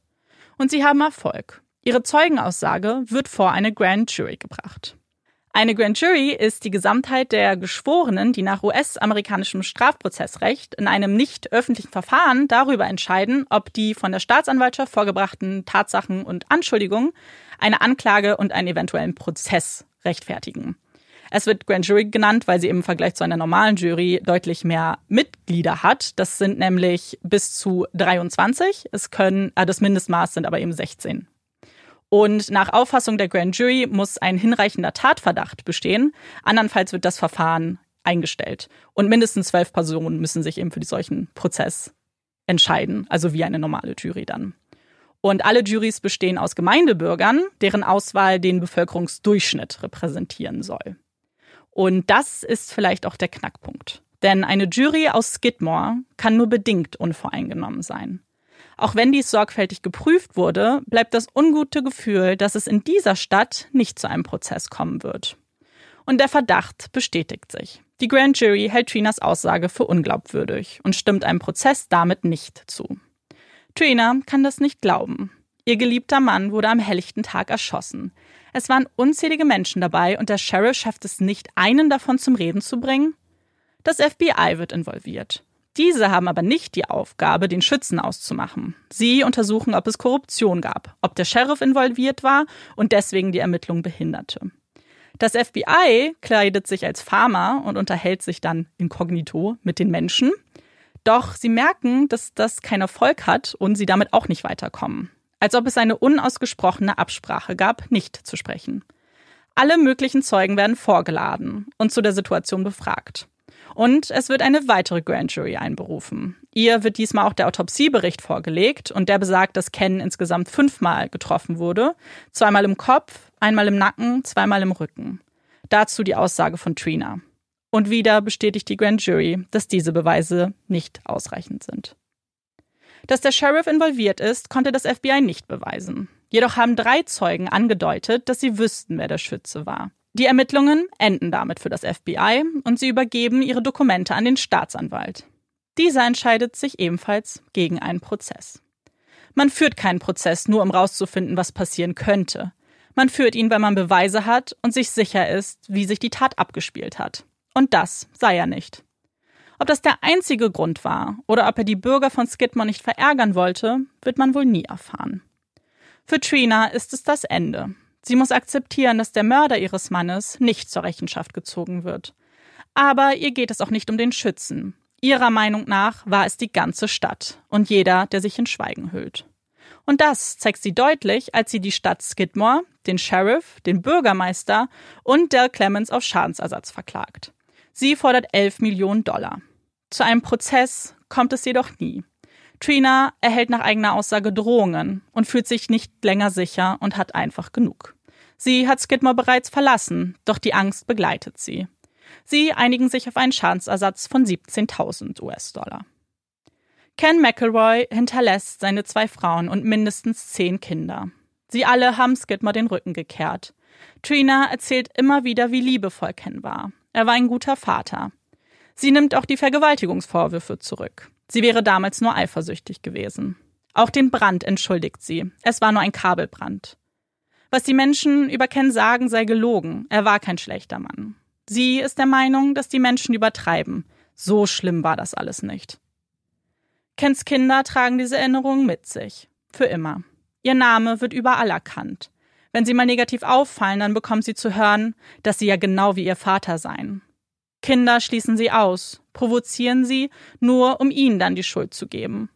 Und sie haben Erfolg. Ihre Zeugenaussage wird vor eine Grand Jury gebracht. Eine Grand Jury ist die Gesamtheit der Geschworenen, die nach US-amerikanischem Strafprozessrecht in einem nicht öffentlichen Verfahren darüber entscheiden, ob die von der Staatsanwaltschaft vorgebrachten Tatsachen und Anschuldigungen eine Anklage und einen eventuellen Prozess rechtfertigen. Es wird Grand Jury genannt, weil sie im Vergleich zu einer normalen Jury deutlich mehr Mitglieder hat. Das sind nämlich bis zu 23. Es können, äh, das Mindestmaß sind aber eben 16 und nach Auffassung der Grand Jury muss ein hinreichender Tatverdacht bestehen. Andernfalls wird das Verfahren eingestellt. Und mindestens zwölf Personen müssen sich eben für solchen Prozess entscheiden, also wie eine normale Jury dann. Und alle Juries bestehen aus Gemeindebürgern, deren Auswahl den Bevölkerungsdurchschnitt repräsentieren soll. Und das ist vielleicht auch der Knackpunkt. Denn eine Jury aus Skidmore kann nur bedingt unvoreingenommen sein. Auch wenn dies sorgfältig geprüft wurde, bleibt das ungute Gefühl, dass es in dieser Stadt nicht zu einem Prozess kommen wird. Und der Verdacht bestätigt sich. Die Grand Jury hält Trinas Aussage für unglaubwürdig und stimmt einem Prozess damit nicht zu. Trina kann das nicht glauben. Ihr geliebter Mann wurde am helllichten Tag erschossen. Es waren unzählige Menschen dabei und der Sheriff schafft es nicht, einen davon zum Reden zu bringen. Das FBI wird involviert. Diese haben aber nicht die Aufgabe, den Schützen auszumachen. Sie untersuchen, ob es Korruption gab, ob der Sheriff involviert war und deswegen die Ermittlung behinderte. Das FBI kleidet sich als Farmer und unterhält sich dann inkognito mit den Menschen. Doch sie merken, dass das keinen Erfolg hat und sie damit auch nicht weiterkommen. Als ob es eine unausgesprochene Absprache gab, nicht zu sprechen. Alle möglichen Zeugen werden vorgeladen und zu der Situation befragt. Und es wird eine weitere Grand Jury einberufen. Ihr wird diesmal auch der Autopsiebericht vorgelegt und der besagt, dass Ken insgesamt fünfmal getroffen wurde. Zweimal im Kopf, einmal im Nacken, zweimal im Rücken. Dazu die Aussage von Trina. Und wieder bestätigt die Grand Jury, dass diese Beweise nicht ausreichend sind. Dass der Sheriff involviert ist, konnte das FBI nicht beweisen. Jedoch haben drei Zeugen angedeutet, dass sie wüssten, wer der Schütze war. Die Ermittlungen enden damit für das FBI und sie übergeben ihre Dokumente an den Staatsanwalt. Dieser entscheidet sich ebenfalls gegen einen Prozess. Man führt keinen Prozess nur, um rauszufinden, was passieren könnte. Man führt ihn, weil man Beweise hat und sich sicher ist, wie sich die Tat abgespielt hat. Und das sei er nicht. Ob das der einzige Grund war oder ob er die Bürger von Skidmore nicht verärgern wollte, wird man wohl nie erfahren. Für Trina ist es das Ende. Sie muss akzeptieren, dass der Mörder ihres Mannes nicht zur Rechenschaft gezogen wird. Aber ihr geht es auch nicht um den Schützen. Ihrer Meinung nach war es die ganze Stadt und jeder, der sich in Schweigen hüllt. Und das zeigt sie deutlich, als sie die Stadt Skidmore, den Sheriff, den Bürgermeister und Dell Clemens auf Schadensersatz verklagt. Sie fordert 11 Millionen Dollar. Zu einem Prozess kommt es jedoch nie. Trina erhält nach eigener Aussage Drohungen und fühlt sich nicht länger sicher und hat einfach genug. Sie hat Skidmore bereits verlassen, doch die Angst begleitet sie. Sie einigen sich auf einen Schadensersatz von 17.000 US-Dollar. Ken McElroy hinterlässt seine zwei Frauen und mindestens zehn Kinder. Sie alle haben Skidmore den Rücken gekehrt. Trina erzählt immer wieder, wie liebevoll Ken war. Er war ein guter Vater. Sie nimmt auch die Vergewaltigungsvorwürfe zurück. Sie wäre damals nur eifersüchtig gewesen. Auch den Brand entschuldigt sie. Es war nur ein Kabelbrand. Was die Menschen über Ken sagen, sei gelogen. Er war kein schlechter Mann. Sie ist der Meinung, dass die Menschen übertreiben. So schlimm war das alles nicht. Kens Kinder tragen diese Erinnerungen mit sich. Für immer. Ihr Name wird überall erkannt. Wenn sie mal negativ auffallen, dann bekommt sie zu hören, dass sie ja genau wie ihr Vater seien. Kinder schließen sie aus, provozieren sie, nur um ihnen dann die Schuld zu geben.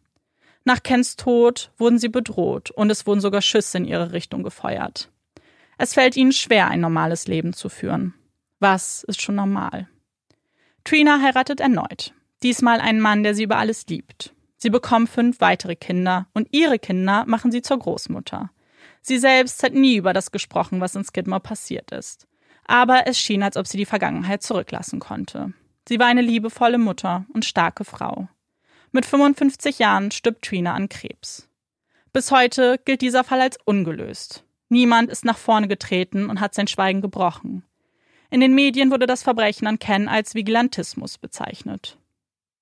Nach Kens Tod wurden sie bedroht und es wurden sogar Schüsse in ihre Richtung gefeuert. Es fällt ihnen schwer, ein normales Leben zu führen. Was ist schon normal? Trina heiratet erneut. Diesmal einen Mann, der sie über alles liebt. Sie bekommen fünf weitere Kinder und ihre Kinder machen sie zur Großmutter. Sie selbst hat nie über das gesprochen, was in Skidmore passiert ist aber es schien, als ob sie die Vergangenheit zurücklassen konnte. Sie war eine liebevolle Mutter und starke Frau. Mit 55 Jahren stirbt Trina an Krebs. Bis heute gilt dieser Fall als ungelöst. Niemand ist nach vorne getreten und hat sein Schweigen gebrochen. In den Medien wurde das Verbrechen an Ken als Vigilantismus bezeichnet.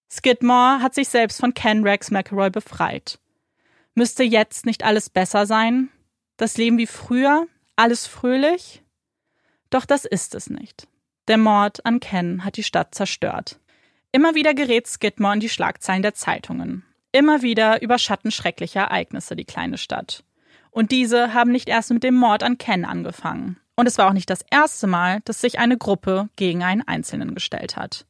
Skidmore hat sich selbst von Ken Rex McElroy befreit. Müsste jetzt nicht alles besser sein? Das Leben wie früher? Alles fröhlich? Doch das ist es nicht. Der Mord an Ken hat die Stadt zerstört. Immer wieder gerät Skidmore in die Schlagzeilen der Zeitungen. Immer wieder überschatten schreckliche Ereignisse die kleine Stadt. Und diese haben nicht erst mit dem Mord an Ken angefangen. Und es war auch nicht das erste Mal, dass sich eine Gruppe gegen einen Einzelnen gestellt hat.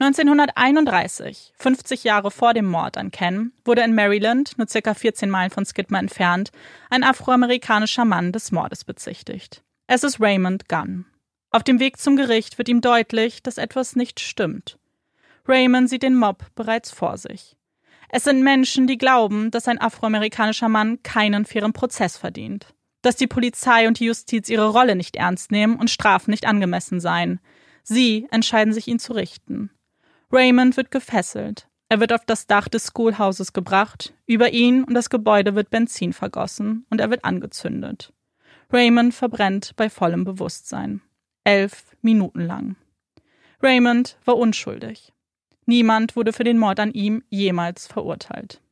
1931, 50 Jahre vor dem Mord an Ken, wurde in Maryland, nur circa 14 Meilen von Skidmore entfernt, ein afroamerikanischer Mann des Mordes bezichtigt. Es ist Raymond Gunn. Auf dem Weg zum Gericht wird ihm deutlich, dass etwas nicht stimmt. Raymond sieht den Mob bereits vor sich. Es sind Menschen, die glauben, dass ein afroamerikanischer Mann keinen fairen Prozess verdient, dass die Polizei und die Justiz ihre Rolle nicht ernst nehmen und Strafen nicht angemessen seien. Sie entscheiden sich, ihn zu richten. Raymond wird gefesselt. Er wird auf das Dach des Schoolhauses gebracht, über ihn und das Gebäude wird Benzin vergossen und er wird angezündet. Raymond verbrennt bei vollem Bewusstsein. Elf Minuten lang. Raymond war unschuldig. Niemand wurde für den Mord an ihm jemals verurteilt.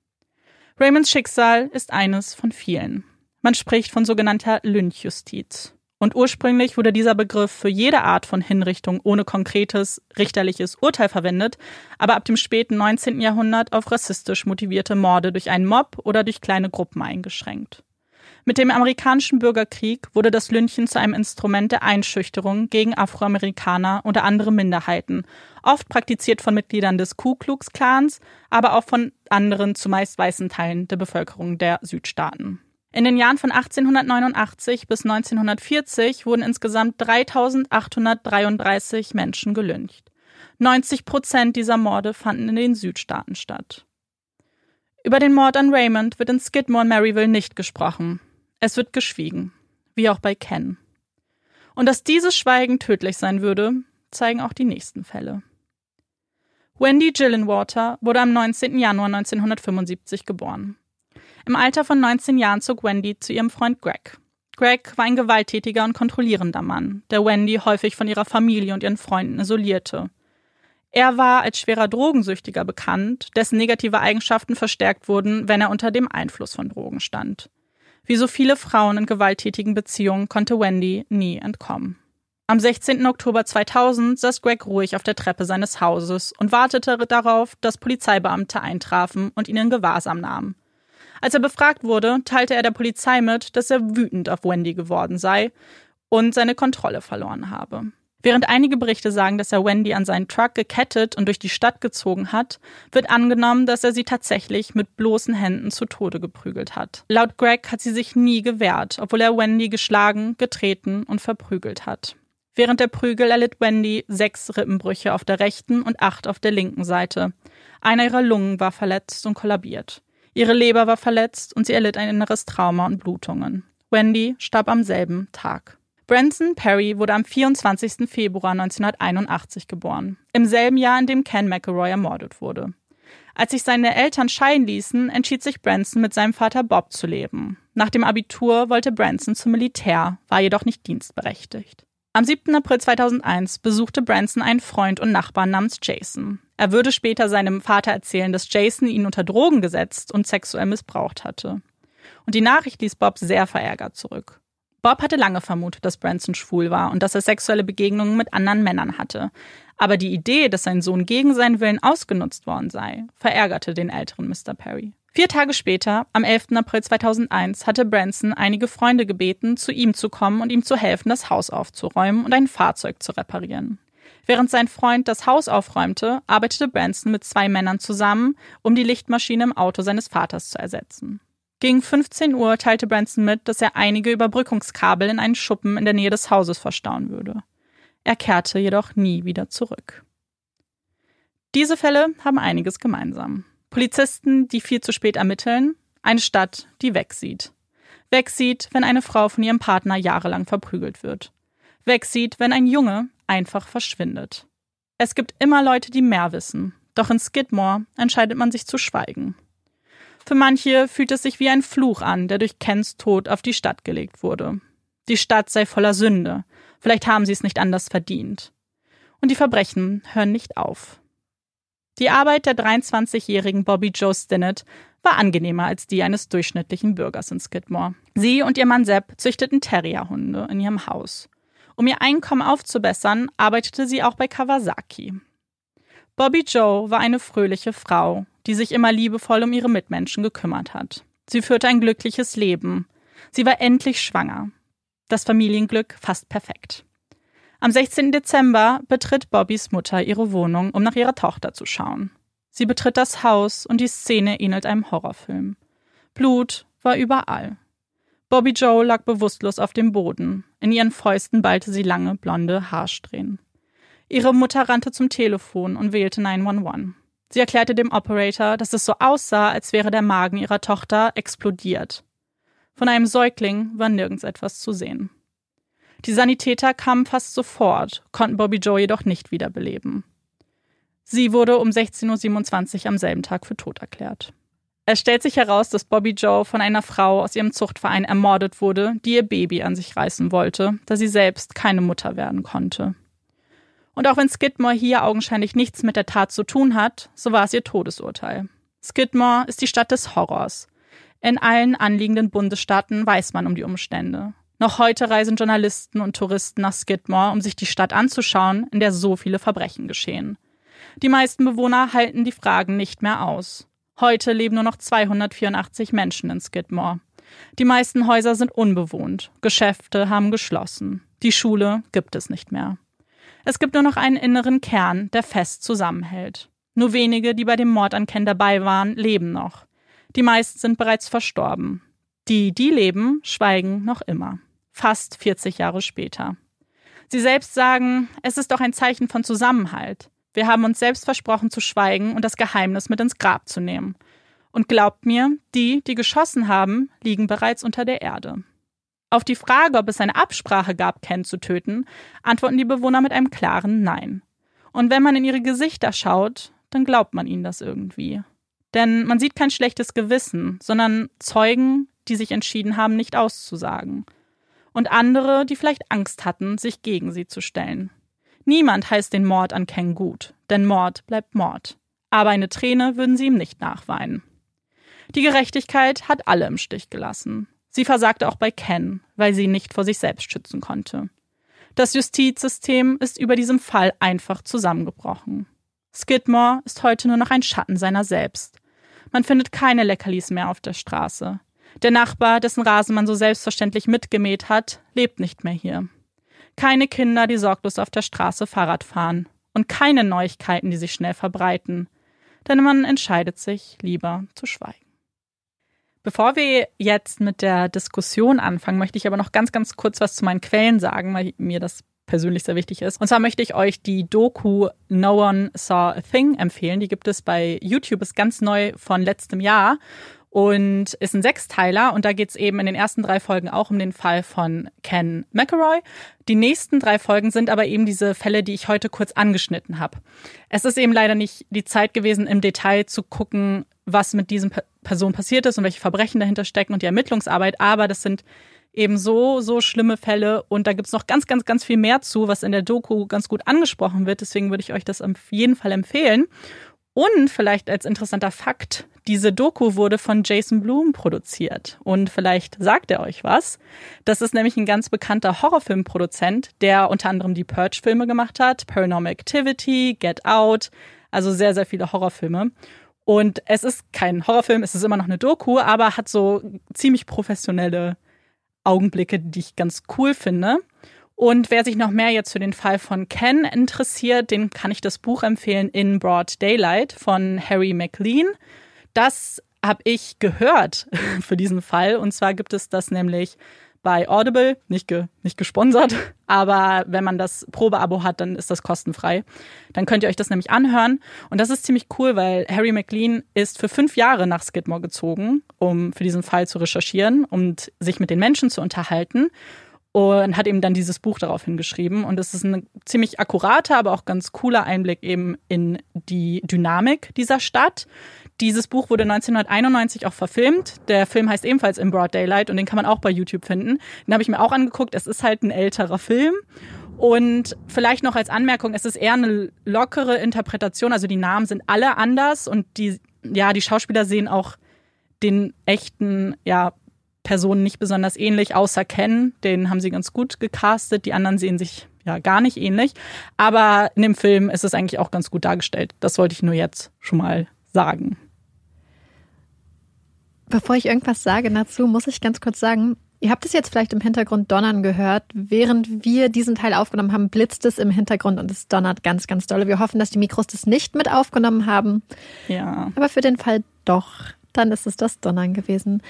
Raymonds Schicksal ist eines von vielen. Man spricht von sogenannter Lynchjustiz. Und ursprünglich wurde dieser Begriff für jede Art von Hinrichtung ohne konkretes richterliches Urteil verwendet, aber ab dem späten 19. Jahrhundert auf rassistisch motivierte Morde durch einen Mob oder durch kleine Gruppen eingeschränkt. Mit dem amerikanischen Bürgerkrieg wurde das Lynchen zu einem Instrument der Einschüchterung gegen Afroamerikaner oder andere Minderheiten, oft praktiziert von Mitgliedern des Ku Klux Klans, aber auch von anderen zumeist weißen Teilen der Bevölkerung der Südstaaten. In den Jahren von 1889 bis 1940 wurden insgesamt 3833 Menschen gelyncht. 90 Prozent dieser Morde fanden in den Südstaaten statt. Über den Mord an Raymond wird in Skidmore und Maryville nicht gesprochen. Es wird geschwiegen, wie auch bei Ken. Und dass dieses Schweigen tödlich sein würde, zeigen auch die nächsten Fälle. Wendy Gillenwater wurde am 19. Januar 1975 geboren. Im Alter von 19 Jahren zog Wendy zu ihrem Freund Greg. Greg war ein gewalttätiger und kontrollierender Mann, der Wendy häufig von ihrer Familie und ihren Freunden isolierte. Er war als schwerer Drogensüchtiger bekannt, dessen negative Eigenschaften verstärkt wurden, wenn er unter dem Einfluss von Drogen stand. Wie so viele Frauen in gewalttätigen Beziehungen konnte Wendy nie entkommen. Am 16. Oktober 2000 saß Greg ruhig auf der Treppe seines Hauses und wartete darauf, dass Polizeibeamte eintrafen und ihn in Gewahrsam nahmen. Als er befragt wurde, teilte er der Polizei mit, dass er wütend auf Wendy geworden sei und seine Kontrolle verloren habe. Während einige Berichte sagen, dass er Wendy an seinen Truck gekettet und durch die Stadt gezogen hat, wird angenommen, dass er sie tatsächlich mit bloßen Händen zu Tode geprügelt hat. Laut Greg hat sie sich nie gewehrt, obwohl er Wendy geschlagen, getreten und verprügelt hat. Während der Prügel erlitt Wendy sechs Rippenbrüche auf der rechten und acht auf der linken Seite. Einer ihrer Lungen war verletzt und kollabiert. Ihre Leber war verletzt und sie erlitt ein inneres Trauma und Blutungen. Wendy starb am selben Tag. Branson Perry wurde am 24. Februar 1981 geboren, im selben Jahr, in dem Ken McElroy ermordet wurde. Als sich seine Eltern scheiden ließen, entschied sich Branson mit seinem Vater Bob zu leben. Nach dem Abitur wollte Branson zum Militär, war jedoch nicht dienstberechtigt. Am 7. April 2001 besuchte Branson einen Freund und Nachbarn namens Jason. Er würde später seinem Vater erzählen, dass Jason ihn unter Drogen gesetzt und sexuell missbraucht hatte. Und die Nachricht ließ Bob sehr verärgert zurück. Bob hatte lange vermutet, dass Branson schwul war und dass er sexuelle Begegnungen mit anderen Männern hatte. Aber die Idee, dass sein Sohn gegen seinen Willen ausgenutzt worden sei, verärgerte den älteren Mr. Perry. Vier Tage später, am 11. April 2001, hatte Branson einige Freunde gebeten, zu ihm zu kommen und ihm zu helfen, das Haus aufzuräumen und ein Fahrzeug zu reparieren. Während sein Freund das Haus aufräumte, arbeitete Branson mit zwei Männern zusammen, um die Lichtmaschine im Auto seines Vaters zu ersetzen. Gegen 15 Uhr teilte Branson mit, dass er einige Überbrückungskabel in einen Schuppen in der Nähe des Hauses verstauen würde. Er kehrte jedoch nie wieder zurück. Diese Fälle haben einiges gemeinsam. Polizisten, die viel zu spät ermitteln, eine Stadt, die wegsieht. Wegsieht, wenn eine Frau von ihrem Partner jahrelang verprügelt wird. Wegsieht, wenn ein Junge einfach verschwindet. Es gibt immer Leute, die mehr wissen. Doch in Skidmore entscheidet man sich zu schweigen. Für manche fühlt es sich wie ein Fluch an, der durch Kens Tod auf die Stadt gelegt wurde. Die Stadt sei voller Sünde. Vielleicht haben sie es nicht anders verdient. Und die Verbrechen hören nicht auf. Die Arbeit der 23-jährigen Bobby Joe Stinnett war angenehmer als die eines durchschnittlichen Bürgers in Skidmore. Sie und ihr Mann Sepp züchteten Terrierhunde in ihrem Haus. Um ihr Einkommen aufzubessern, arbeitete sie auch bei Kawasaki. Bobby Joe war eine fröhliche Frau, die sich immer liebevoll um ihre Mitmenschen gekümmert hat. Sie führte ein glückliches Leben. Sie war endlich schwanger. Das Familienglück fast perfekt. Am 16. Dezember betritt Bobbys Mutter ihre Wohnung, um nach ihrer Tochter zu schauen. Sie betritt das Haus und die Szene ähnelt einem Horrorfilm. Blut war überall. Bobby Joe lag bewusstlos auf dem Boden. In ihren Fäusten ballte sie lange, blonde Haarsträhnen. Ihre Mutter rannte zum Telefon und wählte 911. Sie erklärte dem Operator, dass es so aussah, als wäre der Magen ihrer Tochter explodiert. Von einem Säugling war nirgends etwas zu sehen. Die Sanitäter kamen fast sofort, konnten Bobby Joe jedoch nicht wiederbeleben. Sie wurde um 16.27 Uhr am selben Tag für tot erklärt. Es stellt sich heraus, dass Bobby Joe von einer Frau aus ihrem Zuchtverein ermordet wurde, die ihr Baby an sich reißen wollte, da sie selbst keine Mutter werden konnte. Und auch wenn Skidmore hier augenscheinlich nichts mit der Tat zu tun hat, so war es ihr Todesurteil. Skidmore ist die Stadt des Horrors. In allen anliegenden Bundesstaaten weiß man um die Umstände. Noch heute reisen Journalisten und Touristen nach Skidmore, um sich die Stadt anzuschauen, in der so viele Verbrechen geschehen. Die meisten Bewohner halten die Fragen nicht mehr aus. Heute leben nur noch 284 Menschen in Skidmore. Die meisten Häuser sind unbewohnt, Geschäfte haben geschlossen, die Schule gibt es nicht mehr. Es gibt nur noch einen inneren Kern, der fest zusammenhält. Nur wenige, die bei dem Mord an Ken dabei waren, leben noch. Die meisten sind bereits verstorben. Die, die leben, schweigen noch immer. Fast 40 Jahre später. Sie selbst sagen, es ist doch ein Zeichen von Zusammenhalt. Wir haben uns selbst versprochen zu schweigen und das Geheimnis mit ins Grab zu nehmen. Und glaubt mir, die, die geschossen haben, liegen bereits unter der Erde. Auf die Frage, ob es eine Absprache gab, Ken zu töten, antworten die Bewohner mit einem klaren Nein. Und wenn man in ihre Gesichter schaut, dann glaubt man ihnen das irgendwie. Denn man sieht kein schlechtes Gewissen, sondern Zeugen, die sich entschieden haben, nicht auszusagen. Und andere, die vielleicht Angst hatten, sich gegen sie zu stellen. Niemand heißt den Mord an Ken gut, denn Mord bleibt Mord. Aber eine Träne würden sie ihm nicht nachweinen. Die Gerechtigkeit hat alle im Stich gelassen. Sie versagte auch bei Ken, weil sie nicht vor sich selbst schützen konnte. Das Justizsystem ist über diesem Fall einfach zusammengebrochen. Skidmore ist heute nur noch ein Schatten seiner selbst. Man findet keine Leckerlis mehr auf der Straße. Der Nachbar, dessen Rasen man so selbstverständlich mitgemäht hat, lebt nicht mehr hier. Keine Kinder, die sorglos auf der Straße Fahrrad fahren. Und keine Neuigkeiten, die sich schnell verbreiten. Denn man entscheidet sich, lieber zu schweigen. Bevor wir jetzt mit der Diskussion anfangen, möchte ich aber noch ganz, ganz kurz was zu meinen Quellen sagen, weil mir das persönlich sehr wichtig ist. Und zwar möchte ich euch die Doku No One Saw a Thing empfehlen. Die gibt es bei YouTube, ist ganz neu von letztem Jahr und ist ein Sechsteiler und da geht es eben in den ersten drei Folgen auch um den Fall von Ken McElroy. Die nächsten drei Folgen sind aber eben diese Fälle, die ich heute kurz angeschnitten habe. Es ist eben leider nicht die Zeit gewesen, im Detail zu gucken, was mit diesen Person passiert ist und welche Verbrechen dahinter stecken und die Ermittlungsarbeit, aber das sind eben so, so schlimme Fälle und da gibt's noch ganz, ganz, ganz viel mehr zu, was in der Doku ganz gut angesprochen wird. Deswegen würde ich euch das auf jeden Fall empfehlen. Und vielleicht als interessanter Fakt, diese Doku wurde von Jason Blum produziert. Und vielleicht sagt er euch was. Das ist nämlich ein ganz bekannter Horrorfilmproduzent, der unter anderem die Purge-Filme gemacht hat, Paranormal Activity, Get Out, also sehr, sehr viele Horrorfilme. Und es ist kein Horrorfilm, es ist immer noch eine Doku, aber hat so ziemlich professionelle Augenblicke, die ich ganz cool finde. Und wer sich noch mehr jetzt für den Fall von Ken interessiert, den kann ich das Buch empfehlen In Broad Daylight von Harry McLean. Das habe ich gehört für diesen Fall. Und zwar gibt es das nämlich bei Audible, nicht, ge, nicht gesponsert, aber wenn man das Probeabo hat, dann ist das kostenfrei. Dann könnt ihr euch das nämlich anhören. Und das ist ziemlich cool, weil Harry McLean ist für fünf Jahre nach Skidmore gezogen, um für diesen Fall zu recherchieren und sich mit den Menschen zu unterhalten. Und hat eben dann dieses Buch darauf hingeschrieben. Und es ist ein ziemlich akkurater, aber auch ganz cooler Einblick eben in die Dynamik dieser Stadt. Dieses Buch wurde 1991 auch verfilmt. Der Film heißt ebenfalls In Broad Daylight und den kann man auch bei YouTube finden. Den habe ich mir auch angeguckt. Es ist halt ein älterer Film. Und vielleicht noch als Anmerkung, es ist eher eine lockere Interpretation. Also die Namen sind alle anders und die, ja, die Schauspieler sehen auch den echten, ja, Personen nicht besonders ähnlich, außer Ken. Den haben sie ganz gut gecastet. Die anderen sehen sich ja gar nicht ähnlich. Aber in dem Film ist es eigentlich auch ganz gut dargestellt. Das wollte ich nur jetzt schon mal sagen. Bevor ich irgendwas sage dazu, muss ich ganz kurz sagen, ihr habt es jetzt vielleicht im Hintergrund donnern gehört. Während wir diesen Teil aufgenommen haben, blitzt es im Hintergrund und es donnert ganz, ganz doll. Wir hoffen, dass die Mikros das nicht mit aufgenommen haben. Ja. Aber für den Fall doch, dann ist es das Donnern gewesen.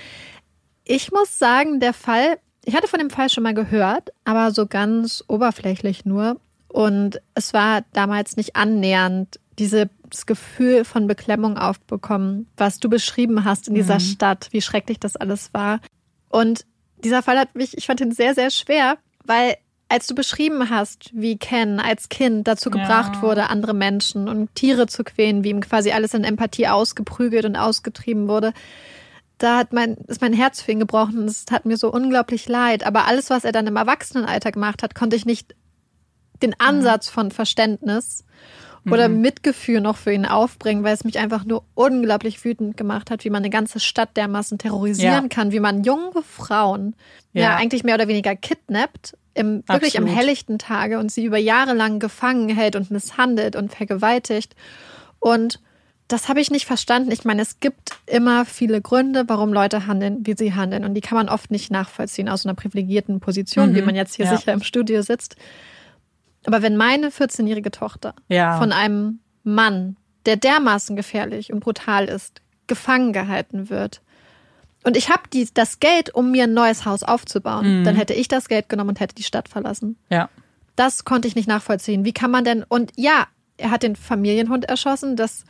Ich muss sagen, der Fall, ich hatte von dem Fall schon mal gehört, aber so ganz oberflächlich nur. Und es war damals nicht annähernd dieses Gefühl von Beklemmung aufbekommen, was du beschrieben hast in dieser mhm. Stadt, wie schrecklich das alles war. Und dieser Fall hat mich, ich fand ihn sehr, sehr schwer, weil als du beschrieben hast, wie Ken als Kind dazu gebracht ja. wurde, andere Menschen und Tiere zu quälen, wie ihm quasi alles in Empathie ausgeprügelt und ausgetrieben wurde, da hat mein, ist mein Herz für ihn gebrochen und es hat mir so unglaublich leid. Aber alles, was er dann im Erwachsenenalter gemacht hat, konnte ich nicht den mhm. Ansatz von Verständnis oder mhm. Mitgefühl noch für ihn aufbringen, weil es mich einfach nur unglaublich wütend gemacht hat, wie man eine ganze Stadt dermaßen terrorisieren ja. kann, wie man junge Frauen ja. ja. eigentlich mehr oder weniger kidnappt, im, wirklich am helllichten Tage und sie über Jahre lang gefangen hält und misshandelt und vergewaltigt. Und das habe ich nicht verstanden. Ich meine, es gibt immer viele Gründe, warum Leute handeln, wie sie handeln. Und die kann man oft nicht nachvollziehen aus einer privilegierten Position, mhm. wie man jetzt hier ja. sicher im Studio sitzt. Aber wenn meine 14-jährige Tochter ja. von einem Mann, der dermaßen gefährlich und brutal ist, gefangen gehalten wird, und ich habe das Geld, um mir ein neues Haus aufzubauen, mhm. dann hätte ich das Geld genommen und hätte die Stadt verlassen. Ja. Das konnte ich nicht nachvollziehen. Wie kann man denn, und ja, er hat den Familienhund erschossen, das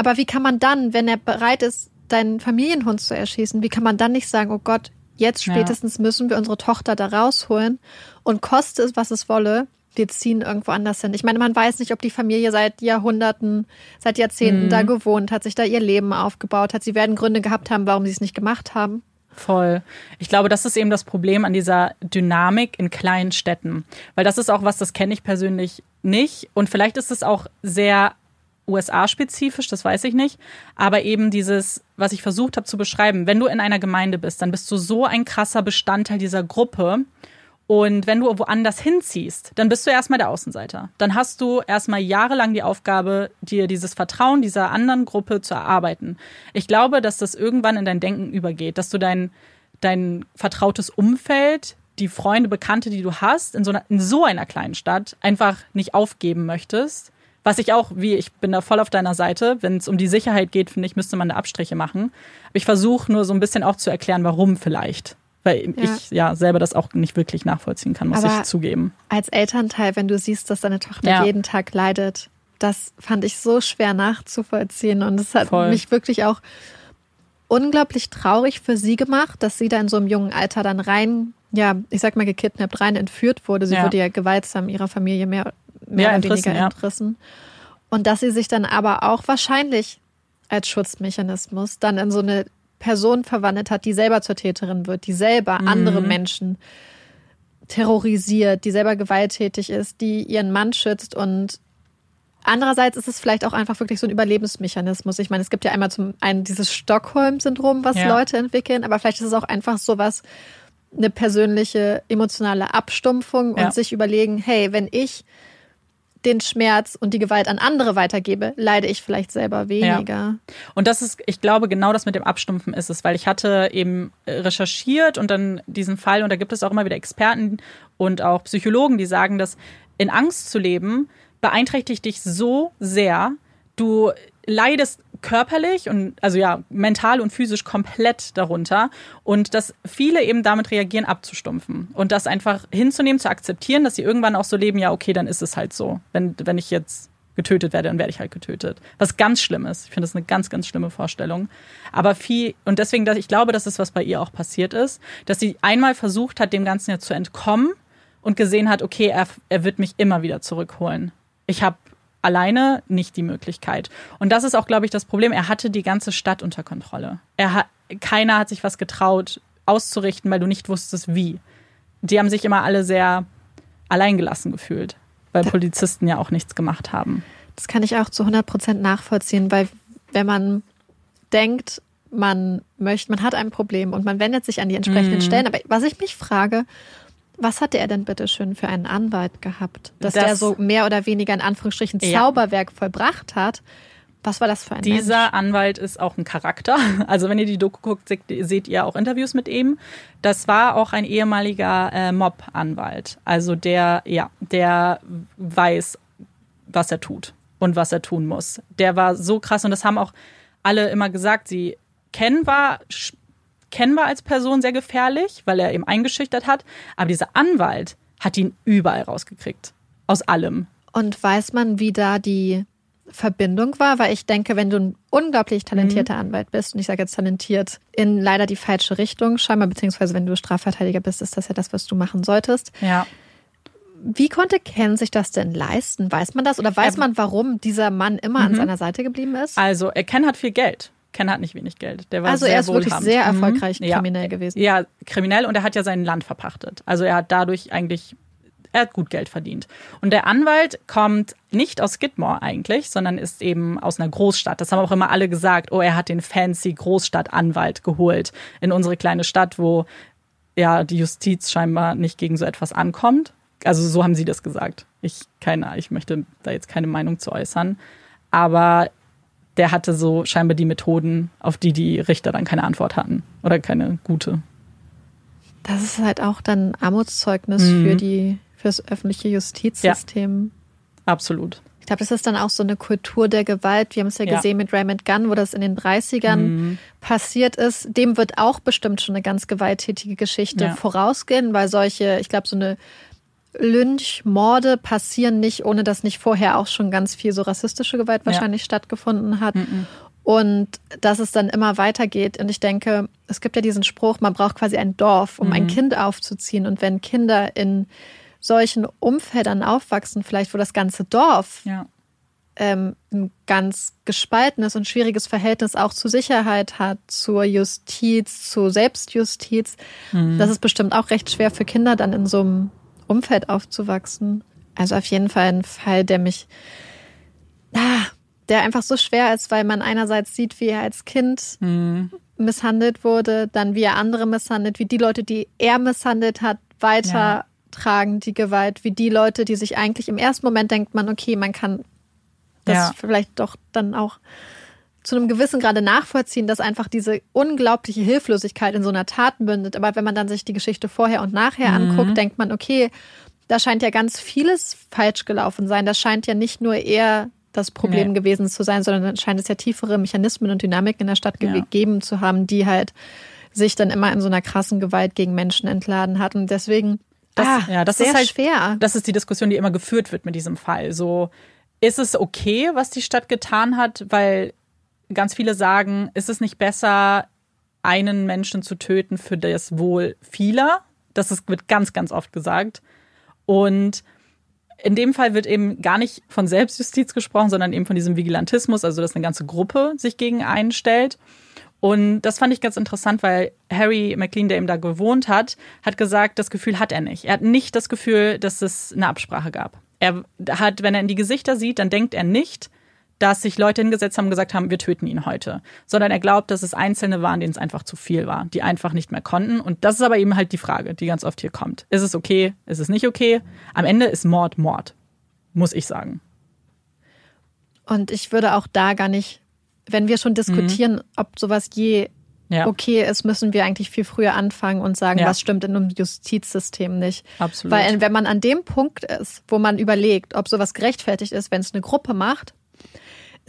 aber wie kann man dann, wenn er bereit ist, deinen Familienhund zu erschießen, wie kann man dann nicht sagen, oh Gott, jetzt spätestens ja. müssen wir unsere Tochter da rausholen und koste es, was es wolle, wir ziehen irgendwo anders hin. Ich meine, man weiß nicht, ob die Familie seit Jahrhunderten, seit Jahrzehnten mhm. da gewohnt hat, sich da ihr Leben aufgebaut hat. Sie werden Gründe gehabt haben, warum sie es nicht gemacht haben. Voll. Ich glaube, das ist eben das Problem an dieser Dynamik in kleinen Städten. Weil das ist auch was, das kenne ich persönlich nicht. Und vielleicht ist es auch sehr USA-spezifisch, das weiß ich nicht. Aber eben dieses, was ich versucht habe zu beschreiben, wenn du in einer Gemeinde bist, dann bist du so ein krasser Bestandteil dieser Gruppe. Und wenn du woanders hinziehst, dann bist du erstmal der Außenseiter. Dann hast du erstmal jahrelang die Aufgabe, dir dieses Vertrauen dieser anderen Gruppe zu erarbeiten. Ich glaube, dass das irgendwann in dein Denken übergeht, dass du dein, dein vertrautes Umfeld, die Freunde, Bekannte, die du hast, in so, einer, in so einer kleinen Stadt einfach nicht aufgeben möchtest was ich auch, wie ich bin da voll auf deiner Seite, wenn es um die Sicherheit geht, finde ich, müsste man da Abstriche machen. Aber ich versuche nur so ein bisschen auch zu erklären, warum vielleicht. Weil ja. ich ja selber das auch nicht wirklich nachvollziehen kann, muss Aber ich zugeben. Als Elternteil, wenn du siehst, dass deine Tochter ja. jeden Tag leidet, das fand ich so schwer nachzuvollziehen. Und es hat voll. mich wirklich auch unglaublich traurig für sie gemacht, dass sie da in so einem jungen Alter dann rein, ja, ich sag mal gekidnappt, rein entführt wurde. Sie ja. wurde ja gewaltsam ihrer Familie mehr mehr ja, oder weniger ja. entrissen. Und dass sie sich dann aber auch wahrscheinlich als Schutzmechanismus dann in so eine Person verwandelt hat, die selber zur Täterin wird, die selber mhm. andere Menschen terrorisiert, die selber gewalttätig ist, die ihren Mann schützt und Andererseits ist es vielleicht auch einfach wirklich so ein Überlebensmechanismus. Ich meine, es gibt ja einmal zum einen dieses Stockholm-Syndrom, was ja. Leute entwickeln, aber vielleicht ist es auch einfach so was, eine persönliche emotionale Abstumpfung und ja. sich überlegen, hey, wenn ich den Schmerz und die Gewalt an andere weitergebe, leide ich vielleicht selber weniger. Ja. Und das ist, ich glaube, genau das mit dem Abstumpfen ist es, weil ich hatte eben recherchiert und dann diesen Fall, und da gibt es auch immer wieder Experten und auch Psychologen, die sagen, dass in Angst zu leben beeinträchtigt dich so sehr, du leidest körperlich und also ja, mental und physisch komplett darunter und dass viele eben damit reagieren, abzustumpfen und das einfach hinzunehmen, zu akzeptieren, dass sie irgendwann auch so leben, ja, okay, dann ist es halt so. Wenn, wenn ich jetzt getötet werde, dann werde ich halt getötet. Was ganz schlimm ist. Ich finde das eine ganz, ganz schlimme Vorstellung. Aber viel, und deswegen, dass ich glaube, dass es was bei ihr auch passiert ist, dass sie einmal versucht hat, dem Ganzen ja zu entkommen und gesehen hat, okay, er, er wird mich immer wieder zurückholen. Ich habe alleine nicht die Möglichkeit. Und das ist auch, glaube ich, das Problem. Er hatte die ganze Stadt unter Kontrolle. Er hat, keiner hat sich was getraut auszurichten, weil du nicht wusstest, wie. Die haben sich immer alle sehr alleingelassen gefühlt, weil Polizisten ja auch nichts gemacht haben. Das kann ich auch zu 100 Prozent nachvollziehen, weil wenn man denkt, man möchte, man hat ein Problem und man wendet sich an die entsprechenden Mhm. Stellen. Aber was ich mich frage, was hatte er denn bitte schön für einen Anwalt gehabt, dass Das- der so mehr oder weniger in Anführungsstrichen Ja. Zauberwerk vollbracht hat? Was war das für ein Dieser Mensch? Anwalt ist auch ein Charakter. Also wenn ihr die Doku guckt, seht, seht ihr auch Interviews mit ihm. Das war auch ein ehemaliger äh, Mob-Anwalt. Also der, ja, der weiß, was er tut und was er tun muss. Der war so krass und das haben auch alle immer gesagt. Sie Ken war sch- Ken war als Person sehr gefährlich, weil er eben eingeschüchtert hat. Aber dieser Anwalt hat ihn überall rausgekriegt. Aus allem. Und weiß man, wie da die Verbindung war? Weil ich denke, wenn du ein unglaublich talentierter Mhm. Anwalt bist, und ich sage jetzt talentiert, in leider die falsche Richtung scheinbar, beziehungsweise wenn du Strafverteidiger bist, ist das ja das, was du machen solltest. Ja. Wie konnte Ken sich das denn leisten? Weiß man das? Oder weiß man, warum dieser Mann immer an seiner Seite geblieben ist? Also, er Ken hat viel Geld. Ken hat nicht wenig Geld. Der war Also sehr er ist wirklich wohlhabend. sehr Mhm. erfolgreich Ja. kriminell gewesen. Ja, kriminell und er hat ja sein Land verpachtet. Also er hat dadurch eigentlich, er hat gut Geld verdient. Und der Anwalt kommt nicht aus Skidmore eigentlich, sondern ist eben aus einer Großstadt. Das haben auch immer alle gesagt, oh, er hat den fancy Großstadtanwalt geholt in unsere kleine Stadt, wo ja die Justiz scheinbar nicht gegen so etwas ankommt. Also so haben sie das gesagt. Ich keine, ich möchte da jetzt keine Meinung zu äußern, aber der hatte so scheinbar die Methoden, auf die die Richter dann keine Antwort hatten oder keine gute. Das ist halt auch dann Armutszeugnis Mhm. für die fürs öffentliche Justizsystem. Absolut. Ich glaube, das ist dann auch so eine Kultur der Gewalt. Wir haben es ja, Ja. gesehen mit Raymond Gunn, wo das in den 30ern Mhm. passiert ist. Dem wird auch bestimmt schon eine ganz gewalttätige Geschichte Ja. vorausgehen, weil solche, ich glaube, so eine Lynchmorde passieren nicht, ohne dass nicht vorher auch schon ganz viel so rassistische Gewalt Ja. wahrscheinlich stattgefunden hat. Und dass es dann immer weitergeht. Und ich denke, es gibt ja diesen Spruch, man braucht quasi ein Dorf, um Mhm. ein Kind aufzuziehen. Und wenn Kinder in solchen Umfeldern aufwachsen, vielleicht wo das ganze Dorf Ja. ähm, ein ganz gespaltenes und schwieriges Verhältnis auch zur Sicherheit hat, zur Justiz, zur Selbstjustiz. Das ist bestimmt auch recht schwer für Kinder dann in so einem Umfeld aufzuwachsen. Also auf jeden Fall ein Fall, der mich, ah, der einfach so schwer ist, weil man einerseits sieht, wie er als Kind misshandelt wurde, dann wie er andere misshandelt, wie die Leute, die er misshandelt hat, weitertragen die Gewalt, wie die Leute, die sich eigentlich im ersten Moment denkt man, okay, man kann das Ja. vielleicht doch dann auch zu einem gewissen Grade nachvollziehen, dass einfach diese unglaubliche Hilflosigkeit in so einer Tat mündet. Aber wenn man dann sich die Geschichte vorher und nachher Mhm. anguckt, denkt man, okay, da scheint ja ganz vieles falsch gelaufen sein. Das scheint ja nicht nur er das Problem Nee. gewesen zu sein, sondern dann scheint es ja tiefere Mechanismen und Dynamiken in der Stadt Ja. gegeben zu haben, die halt sich dann immer in so einer krassen Gewalt gegen Menschen entladen hat. Und deswegen, Das, ah, ja, das ist halt schwer. Das ist die Diskussion, die immer geführt wird mit diesem Fall. So, ist es okay, was die Stadt getan hat? Weil ganz viele sagen, ist es nicht besser, einen Menschen zu töten für das Wohl vieler? Das ist, wird ganz, ganz oft gesagt. Und in dem Fall wird eben gar nicht von Selbstjustiz gesprochen, sondern eben von diesem Vigilantismus, also dass eine ganze Gruppe sich gegen einen stellt. Und das fand ich ganz interessant, weil Harry McLean, der eben da gewohnt hat, hat gesagt, das Gefühl hat er nicht. Er hat nicht das Gefühl, dass es eine Absprache gab. Er hat, wenn er in die Gesichter sieht, dann denkt er nicht, dass sich Leute hingesetzt haben und gesagt haben, wir töten ihn heute, sondern er glaubt, dass es Einzelne waren, denen es einfach zu viel war, die einfach nicht mehr konnten. Und das ist aber eben halt die Frage, die ganz oft hier kommt. Ist es okay? Ist es nicht okay? Am Ende ist Mord Mord, muss ich sagen. Und ich würde auch da gar nicht, wenn wir schon diskutieren, ob sowas je Mhm. Ja. okay ist, müssen wir eigentlich viel früher anfangen und sagen, Ja. was stimmt in einem Justizsystem nicht. Absolut. Weil wenn man an dem Punkt ist, wo man überlegt, ob sowas gerechtfertigt ist, wenn es eine Gruppe macht,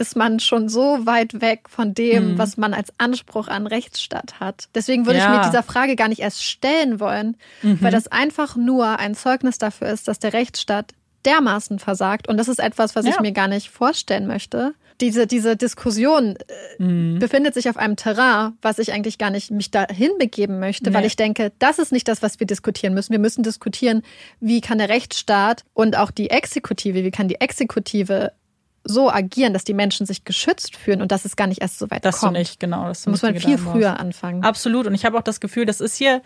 ist man schon so weit weg von Mhm. dem, was man als Anspruch an Rechtsstaat hat. Deswegen würde ich Ja. Mhm. mir dieser Frage gar nicht erst stellen wollen, weil das einfach nur ein Zeugnis dafür ist, dass der Rechtsstaat dermaßen versagt. Und das ist etwas, was Ja. ich mir gar nicht vorstellen möchte. Diese, diese Diskussion äh, Mhm. befindet sich auf einem Terrain, was ich eigentlich gar nicht mich dahin begeben möchte, Nee. weil ich denke, das ist nicht das, was wir diskutieren müssen. Wir müssen diskutieren, wie kann der Rechtsstaat und auch die Exekutive, wie kann die Exekutive so agieren, dass die Menschen sich geschützt fühlen und dass es gar nicht erst so weit Das kommt. du nicht, genau. Das Da muss man viel früher anfangen. Absolut. Und ich habe auch das Gefühl, das ist hier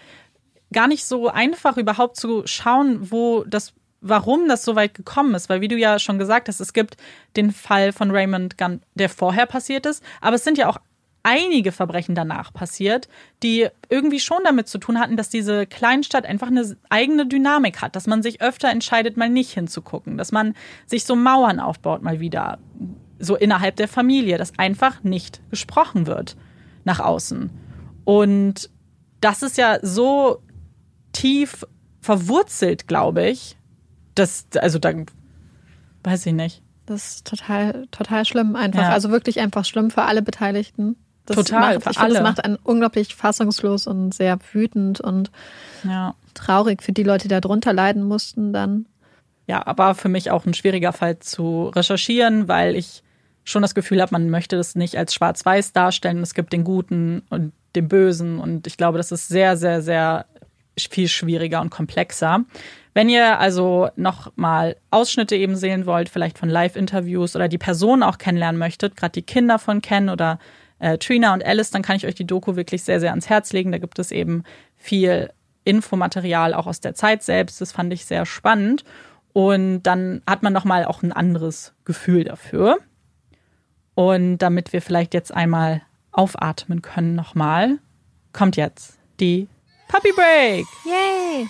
gar nicht so einfach, überhaupt zu schauen, wo das, warum das so weit gekommen ist. Weil, wie du ja schon gesagt hast, es gibt den Fall von Raymond Gunn, der vorher passiert ist, aber es sind ja auch einige Verbrechen danach passiert, die irgendwie schon damit zu tun hatten, dass diese Kleinstadt einfach eine eigene Dynamik hat, dass man sich öfter entscheidet, mal nicht hinzugucken, dass man sich so Mauern aufbaut, mal wieder, so innerhalb der Familie, dass einfach nicht gesprochen wird nach außen. Und das ist ja so tief verwurzelt, glaube ich, dass, also da, weiß ich nicht. Das ist total, total schlimm einfach. Ja. Also wirklich einfach schlimm für alle Beteiligten. Das Total, macht, ich finde, das macht einen unglaublich fassungslos und sehr wütend und Ja. traurig für die Leute, die da drunter leiden mussten dann. Ja, aber für mich auch ein schwieriger Fall zu recherchieren, weil ich schon das Gefühl habe, man möchte das nicht als schwarz-weiß darstellen. Es gibt den Guten und den Bösen und ich glaube, das ist sehr, sehr, sehr viel schwieriger und komplexer. Wenn ihr also noch mal Ausschnitte eben sehen wollt, vielleicht von Live-Interviews oder die Person auch kennenlernen möchtet, gerade die Kinder von Ken oder äh, Trina und Alice, dann kann ich euch die Doku wirklich sehr, sehr ans Herz legen. Da gibt es eben viel Infomaterial auch aus der Zeit selbst. Das fand ich sehr spannend. Und dann hat man nochmal auch ein anderes Gefühl dafür. Und damit wir vielleicht jetzt einmal aufatmen können nochmal, kommt jetzt die Puppy Break. Yay!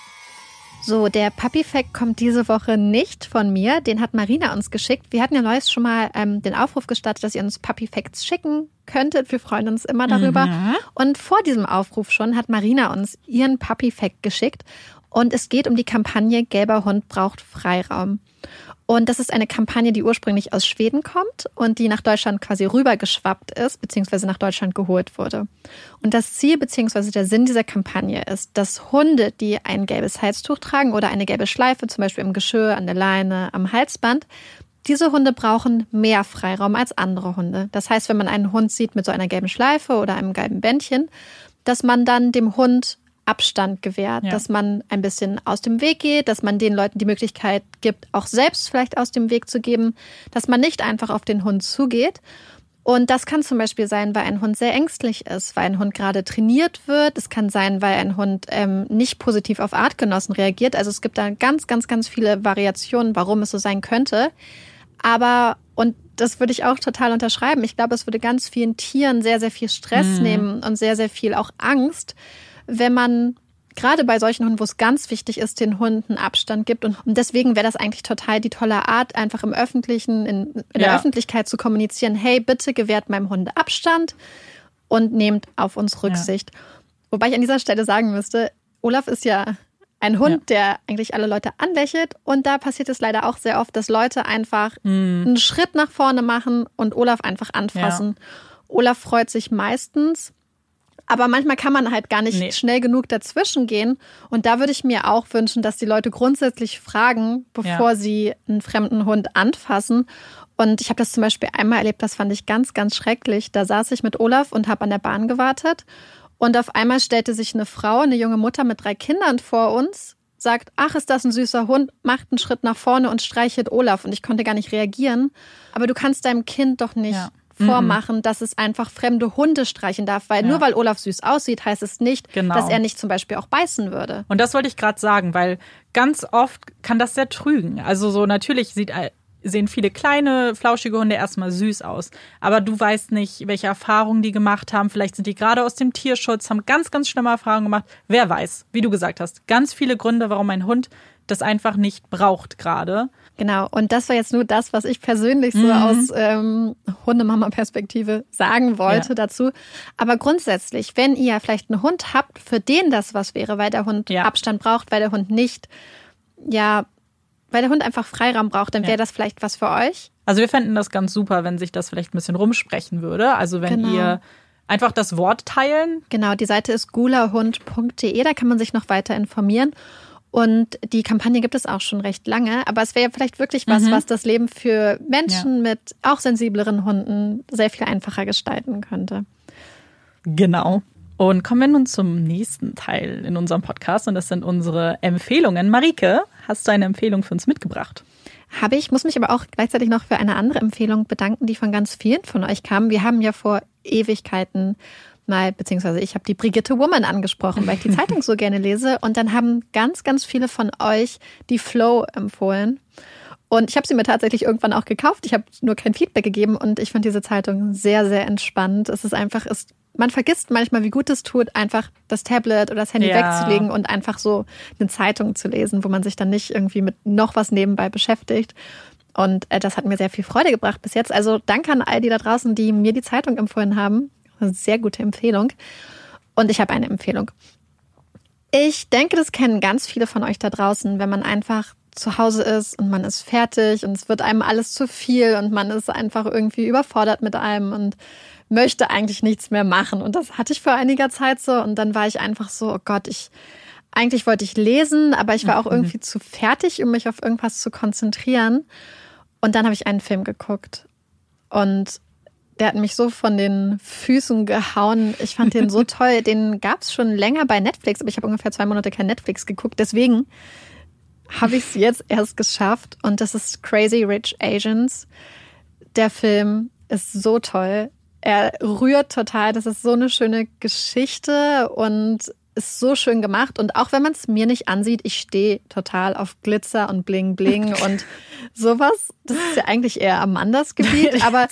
So, der Puppy-Fact kommt diese Woche nicht von mir. Den hat Marina uns geschickt. Wir hatten ja neues schon mal ähm, den Aufruf gestartet, dass ihr uns Puppy-Facts schicken könntet. Wir freuen uns immer darüber. Und vor diesem Aufruf schon hat Marina uns ihren Puppy-Fact geschickt. Und es geht um die Kampagne Gelber Hund braucht Freiraum. Und das ist eine Kampagne, die ursprünglich aus Schweden kommt und die nach Deutschland quasi rübergeschwappt ist, beziehungsweise nach Deutschland geholt wurde. Und das Ziel beziehungsweise der Sinn dieser Kampagne ist, dass Hunde, die ein gelbes Halstuch tragen oder eine gelbe Schleife, zum Beispiel im Geschirr, an der Leine, am Halsband, diese Hunde brauchen mehr Freiraum als andere Hunde. Das heißt, wenn man einen Hund sieht mit so einer gelben Schleife oder einem gelben Bändchen, dass man dann dem Hund Abstand gewährt, Ja. dass man ein bisschen aus dem Weg geht, dass man den Leuten die Möglichkeit gibt, auch selbst vielleicht aus dem Weg zu geben, dass man nicht einfach auf den Hund zugeht. Und das kann zum Beispiel sein, weil ein Hund sehr ängstlich ist, weil ein Hund gerade trainiert wird. Es kann sein, weil ein Hund ähm, nicht positiv auf Artgenossen reagiert. Also es gibt da ganz, ganz, ganz viele Variationen, warum es so sein könnte. Aber, und das würde ich auch total unterschreiben, ich glaube, es würde ganz vielen Tieren sehr, sehr viel Stress nehmen und sehr, sehr viel auch Angst, wenn man gerade bei solchen Hunden, wo es ganz wichtig ist, den Hunden Abstand gibt. Und, und deswegen wäre das eigentlich total die tolle Art, einfach im Öffentlichen, in, in der Ja. Öffentlichkeit zu kommunizieren, hey, bitte gewährt meinem Hunde Abstand und nehmt auf uns Rücksicht. Wobei ich an dieser Stelle sagen müsste, Olaf ist ja ein Hund, der eigentlich alle Leute anlächelt. Und da passiert es leider auch sehr oft, dass Leute einfach einen Schritt nach vorne machen und Olaf einfach anfassen. Olaf freut sich meistens. Aber manchmal kann man halt gar nicht Nee. schnell genug dazwischen gehen. Und da würde ich mir auch wünschen, dass die Leute grundsätzlich fragen, bevor Ja. sie einen fremden Hund anfassen. Und ich habe das zum Beispiel einmal erlebt, das fand ich ganz, ganz schrecklich. Da saß ich mit Olaf und habe an der Bahn gewartet. Und auf einmal stellte sich eine Frau, eine junge Mutter mit drei Kindern vor uns, sagt, ach, ist das ein süßer Hund, macht einen Schritt nach vorne und streichelt Olaf. Und ich konnte gar nicht reagieren. Aber du kannst deinem Kind doch nicht Ja. Vormachen, dass es einfach fremde Hunde streichen darf, weil nur weil Olaf süß aussieht, heißt es nicht, Genau. dass er nicht zum Beispiel auch beißen würde. Und das wollte ich gerade sagen, weil ganz oft kann das sehr trügen. Also so natürlich sieht, sehen viele kleine, flauschige Hunde erstmal süß aus. Aber du weißt nicht, welche Erfahrungen die gemacht haben. Vielleicht sind die gerade aus dem Tierschutz, haben ganz, ganz schlimme Erfahrungen gemacht. Wer weiß, wie du gesagt hast. Ganz viele Gründe, warum ein Hund das einfach nicht braucht gerade. Genau, und das war jetzt nur das, was ich persönlich so Mhm. aus ähm, Hundemama-Perspektive sagen wollte Ja. dazu. Aber grundsätzlich, wenn ihr vielleicht einen Hund habt, für den das was wäre, weil der Hund Ja. Abstand braucht, weil der Hund nicht, ja, weil der Hund einfach Freiraum braucht, dann Ja. wäre das vielleicht was für euch. Also wir fänden das ganz super, wenn sich das vielleicht ein bisschen rumsprechen würde. Also wenn Genau. ihr einfach das Wort teilen. Genau, die Seite ist gulahund.de, da kann man sich noch weiter informieren. Und die Kampagne gibt es auch schon recht lange, aber es wäre vielleicht wirklich was, mhm. was das Leben für Menschen ja. mit auch sensibleren Hunden sehr viel einfacher gestalten könnte. Genau. Und kommen wir nun zum nächsten Teil in unserem Podcast und das sind unsere Empfehlungen. Marike, hast du eine Empfehlung für uns mitgebracht? Habe ich, muss mich aber auch gleichzeitig noch für eine andere Empfehlung bedanken, die von ganz vielen von euch kam. Wir haben ja vor Ewigkeiten mal, beziehungsweise ich habe die Brigitte Woman angesprochen, weil ich die Zeitung so gerne lese. Und dann haben ganz, ganz viele von euch die Flow empfohlen. Und ich habe sie mir tatsächlich irgendwann auch gekauft. Ich habe nur kein Feedback gegeben und ich fand diese Zeitung sehr, sehr entspannt. Es ist einfach, es, man vergisst manchmal, wie gut es tut, einfach das Tablet oder das Handy ja. wegzulegen und einfach so eine Zeitung zu lesen, wo man sich dann nicht irgendwie mit noch was nebenbei beschäftigt. Und äh, das hat mir sehr viel Freude gebracht bis jetzt. Also danke an all die da draußen, die mir die Zeitung empfohlen haben. Eine sehr gute Empfehlung. Und ich habe eine Empfehlung. Ich denke, das kennen ganz viele von euch da draußen, wenn man einfach zu Hause ist und man ist fertig und es wird einem alles zu viel und man ist einfach irgendwie überfordert mit einem und möchte eigentlich nichts mehr machen. Und das hatte ich vor einiger Zeit so und dann war ich einfach so, oh Gott, ich eigentlich wollte ich lesen, aber ich war auch mhm. irgendwie zu fertig, um mich auf irgendwas zu konzentrieren. Und dann habe ich einen Film geguckt und der hat mich so von den Füßen gehauen. Ich fand den so toll. Den gab es schon länger bei Netflix, aber ich habe ungefähr zwei Monate kein Netflix geguckt. Deswegen habe ich es jetzt erst geschafft. Und das ist Crazy Rich Asians. Der Film ist so toll. Er rührt total. Das ist so eine schöne Geschichte und ist so schön gemacht. Und auch wenn man es mir nicht ansieht, ich stehe total auf Glitzer und Bling Bling und sowas. Das ist ja eigentlich eher Amandas Gebiet, aber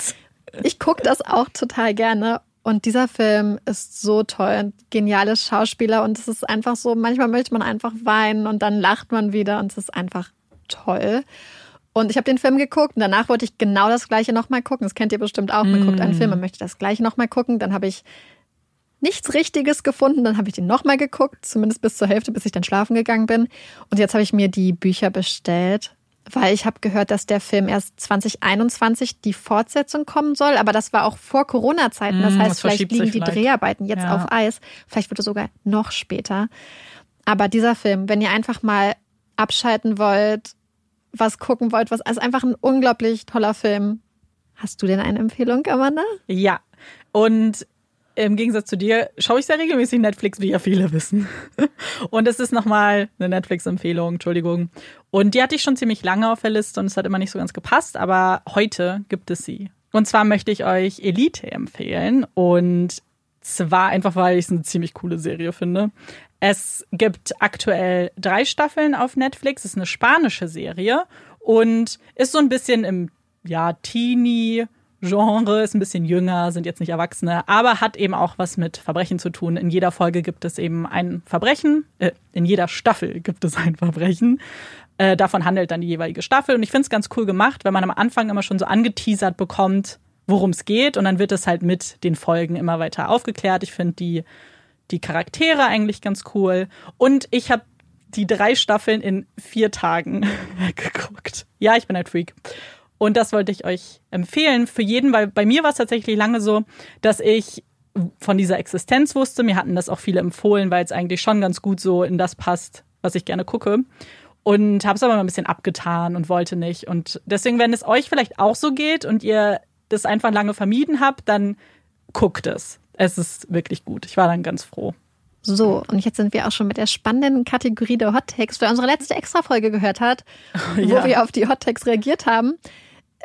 ich gucke das auch total gerne. Und dieser Film ist so toll. Geniale Schauspieler. Und es ist einfach so, manchmal möchte man einfach weinen und dann lacht man wieder. Und es ist einfach toll. Und ich habe den Film geguckt und danach wollte ich genau das gleiche nochmal gucken. Das kennt ihr bestimmt auch. Man mm. guckt einen Film und möchte das gleiche nochmal gucken. Dann habe ich nichts Richtiges gefunden. Dann habe ich den nochmal geguckt, zumindest bis zur Hälfte, bis ich dann schlafen gegangen bin. Und jetzt habe ich mir die Bücher bestellt weil ich habe gehört, dass der Film erst 2021 die Fortsetzung kommen soll, aber das war auch vor Corona-Zeiten. Das mm, heißt, das vielleicht liegen die vielleicht. Dreharbeiten jetzt ja. auf Eis. Vielleicht wird es sogar noch später. Aber dieser Film, wenn ihr einfach mal abschalten wollt, was gucken wollt, was ist also einfach ein unglaublich toller Film. Hast du denn eine Empfehlung, Amanda? Ja. Und im Gegensatz zu dir schaue ich sehr regelmäßig Netflix, wie ja viele wissen. Und es ist nochmal eine Netflix-Empfehlung, Entschuldigung. Und die hatte ich schon ziemlich lange auf der Liste und es hat immer nicht so ganz gepasst, aber heute gibt es sie. Und zwar möchte ich euch Elite empfehlen und zwar einfach, weil ich es eine ziemlich coole Serie finde. Es gibt aktuell drei Staffeln auf Netflix. Es ist eine spanische Serie und ist so ein bisschen im ja, Teenie Genre, ist ein bisschen jünger, sind jetzt nicht Erwachsene, aber hat eben auch was mit Verbrechen zu tun. In jeder Folge gibt es eben ein Verbrechen, äh, in jeder Staffel gibt es ein Verbrechen. Äh, davon handelt dann die jeweilige Staffel. Und ich finde es ganz cool gemacht, wenn man am Anfang immer schon so angeteasert bekommt, worum es geht. Und dann wird es halt mit den Folgen immer weiter aufgeklärt. Ich finde die, die Charaktere eigentlich ganz cool. Und ich habe die drei Staffeln in vier Tagen weggeguckt. Ja, ich bin ein Freak. Und das wollte ich euch empfehlen für jeden, weil bei mir war es tatsächlich lange so, dass ich von dieser Existenz wusste. Mir hatten das auch viele empfohlen, weil es eigentlich schon ganz gut so in das passt, was ich gerne gucke. Und habe es aber mal ein bisschen abgetan und wollte nicht. Und deswegen, wenn es euch vielleicht auch so geht und ihr das einfach lange vermieden habt, dann guckt es. Es ist wirklich gut. Ich war dann ganz froh. So, und jetzt sind wir auch schon mit der spannenden Kategorie der Hot Takes, wer unsere letzte Extra-Folge gehört hat, ja. wo wir auf die Hot Takes reagiert haben.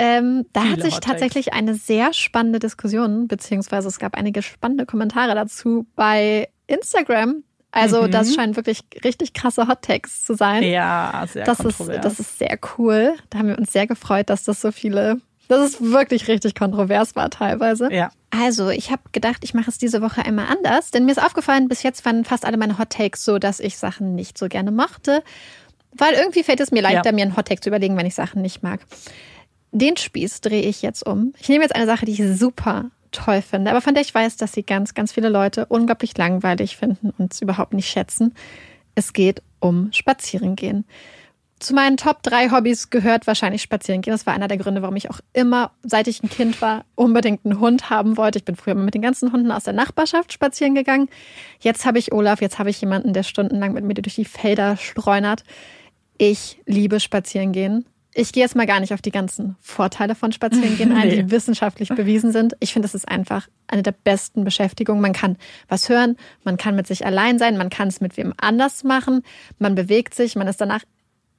Ähm, da Viele hat sich tatsächlich eine sehr spannende Diskussion, beziehungsweise es gab einige spannende Kommentare dazu bei Instagram. Also mhm. das scheint wirklich richtig krasse Hot Takes zu sein. Ja, sehr das ist, das ist sehr cool. Da haben wir uns sehr gefreut, dass das so viele, dass es wirklich richtig kontrovers war teilweise. Ja. Also ich habe gedacht, ich mache es diese Woche einmal anders, denn mir ist aufgefallen, bis jetzt waren fast alle meine Hot Takes so, dass ich Sachen nicht so gerne mochte. Weil irgendwie fällt es mir leichter, ja. mir einen Hot Take zu überlegen, wenn ich Sachen nicht mag den Spieß drehe ich jetzt um. Ich nehme jetzt eine Sache, die ich super toll finde, aber von der ich weiß, dass sie ganz, ganz viele Leute unglaublich langweilig finden und es überhaupt nicht schätzen. Es geht um Spazierengehen. zu meinen Top 3 Hobbys gehört wahrscheinlich spazieren gehen. Das war einer der Gründe, warum ich auch immer, seit ich ein Kind war, unbedingt einen Hund haben wollte. Ich bin früher immer mit den ganzen Hunden aus der Nachbarschaft spazieren gegangen. Jetzt habe ich Olaf, jetzt habe ich jemanden, der stundenlang mit mir durch die Felder streunert. Ich liebe spazieren gehen. Ich gehe jetzt mal gar nicht auf die ganzen Vorteile von Spazierengehen ein, nee. die wissenschaftlich bewiesen sind. Ich finde, es ist einfach eine der besten Beschäftigungen. Man kann was hören, man kann mit sich allein sein, man kann es mit wem anders machen, man bewegt sich, man ist danach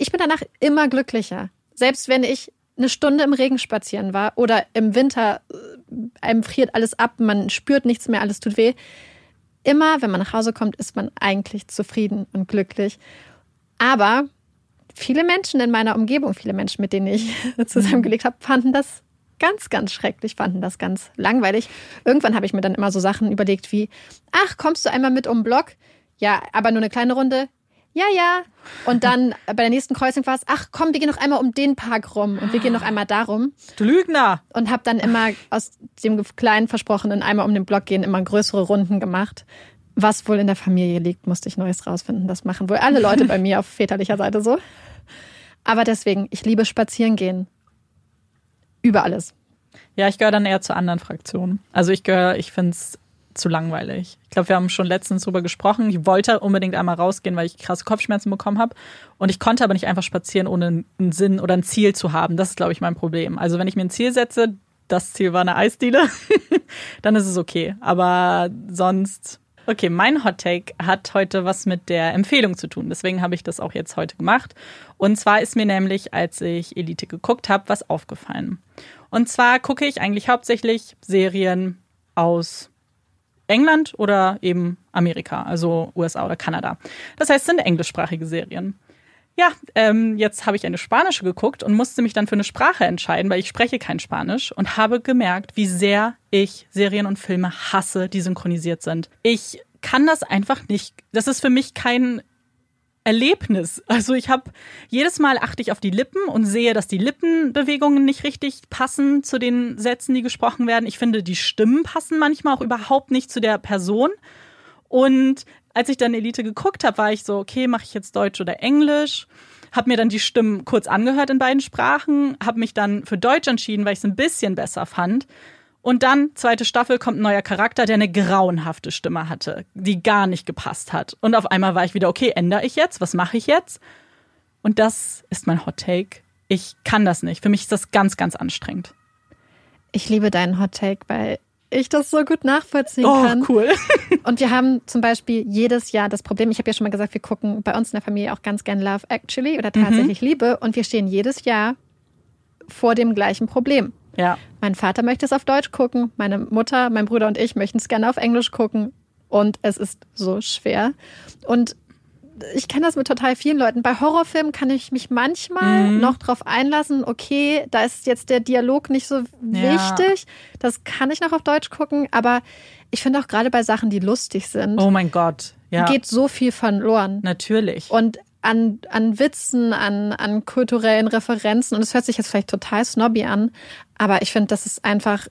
ich bin danach immer glücklicher. Selbst wenn ich eine Stunde im Regen spazieren war oder im Winter, äh, einem friert alles ab, man spürt nichts mehr, alles tut weh. Immer, wenn man nach Hause kommt, ist man eigentlich zufrieden und glücklich. Aber viele Menschen in meiner Umgebung, viele Menschen, mit denen ich zusammengelebt habe, fanden das ganz, ganz schrecklich, fanden das ganz langweilig. Irgendwann habe ich mir dann immer so Sachen überlegt wie, ach, kommst du einmal mit um den Block? Ja, aber nur eine kleine Runde ja, ja. Und dann bei der nächsten Kreuzung war es, ach komm, wir gehen noch einmal um den Park rum und wir gehen noch einmal darum. Du Lügner! Und habe dann immer aus dem kleinen versprochenen einmal um den Block gehen immer größere Runden gemacht. Was wohl in der Familie liegt, musste ich Neues rausfinden. Das machen wohl alle Leute bei mir auf väterlicher Seite so. Aber deswegen, ich liebe spazieren gehen. Über alles. Ja, ich gehöre dann eher zur anderen Fraktion. Also ich gehöre, ich finde es zu langweilig. Ich glaube, wir haben schon letztens drüber gesprochen. Ich wollte unbedingt einmal rausgehen, weil ich krasse Kopfschmerzen bekommen habe. Und ich konnte aber nicht einfach spazieren, ohne einen Sinn oder ein Ziel zu haben. Das ist, glaube ich, mein Problem. Also wenn ich mir ein Ziel setze, das Ziel war eine Eisdiele, dann ist es okay. Aber sonst. Okay, mein Hot Take hat heute was mit der Empfehlung zu tun. Deswegen habe ich das auch jetzt heute gemacht. Und zwar ist mir nämlich, als ich Elite geguckt habe, was aufgefallen. Und zwar gucke ich eigentlich hauptsächlich Serien aus England oder eben Amerika, also USA oder Kanada. Das heißt, es sind englischsprachige Serien. Ja, ähm, jetzt habe ich eine spanische geguckt und musste mich dann für eine Sprache entscheiden, weil ich spreche kein Spanisch und habe gemerkt, wie sehr ich Serien und Filme hasse, die synchronisiert sind. Ich kann das einfach nicht. Das ist für mich kein Erlebnis. Also ich habe jedes Mal achte ich auf die Lippen und sehe, dass die Lippenbewegungen nicht richtig passen zu den Sätzen, die gesprochen werden. Ich finde, die Stimmen passen manchmal auch überhaupt nicht zu der Person. Und als ich dann Elite geguckt habe, war ich so, okay, mache ich jetzt Deutsch oder Englisch? Habe mir dann die Stimmen kurz angehört in beiden Sprachen, habe mich dann für Deutsch entschieden, weil ich es ein bisschen besser fand und dann, zweite Staffel, kommt ein neuer Charakter, der eine grauenhafte Stimme hatte, die gar nicht gepasst hat. Und auf einmal war ich wieder, okay, ändere ich jetzt? Was mache ich jetzt? Und das ist mein Hot Take. Ich kann das nicht. Für mich ist das ganz, ganz anstrengend. Ich liebe deinen Hot Take, weil ich das so gut nachvollziehen oh, kann. cool. Und wir haben zum Beispiel jedes Jahr das Problem, ich habe ja schon mal gesagt, wir gucken bei uns in der Familie auch ganz gern Love Actually oder tatsächlich mhm. Liebe und wir stehen jedes Jahr vor dem gleichen Problem. Ja. Mein Vater möchte es auf Deutsch gucken, meine Mutter, mein Bruder und ich möchten es gerne auf Englisch gucken. Und es ist so schwer. Und ich kenne das mit total vielen Leuten. Bei Horrorfilmen kann ich mich manchmal mhm. noch drauf einlassen, okay, da ist jetzt der Dialog nicht so ja. wichtig. Das kann ich noch auf Deutsch gucken, aber ich finde auch gerade bei Sachen, die lustig sind. Oh mein Gott. Ja. Geht so viel verloren. Natürlich. Und an, an Witzen, an, an kulturellen Referenzen. Und es hört sich jetzt vielleicht total snobby an, aber ich finde, das ist einfach.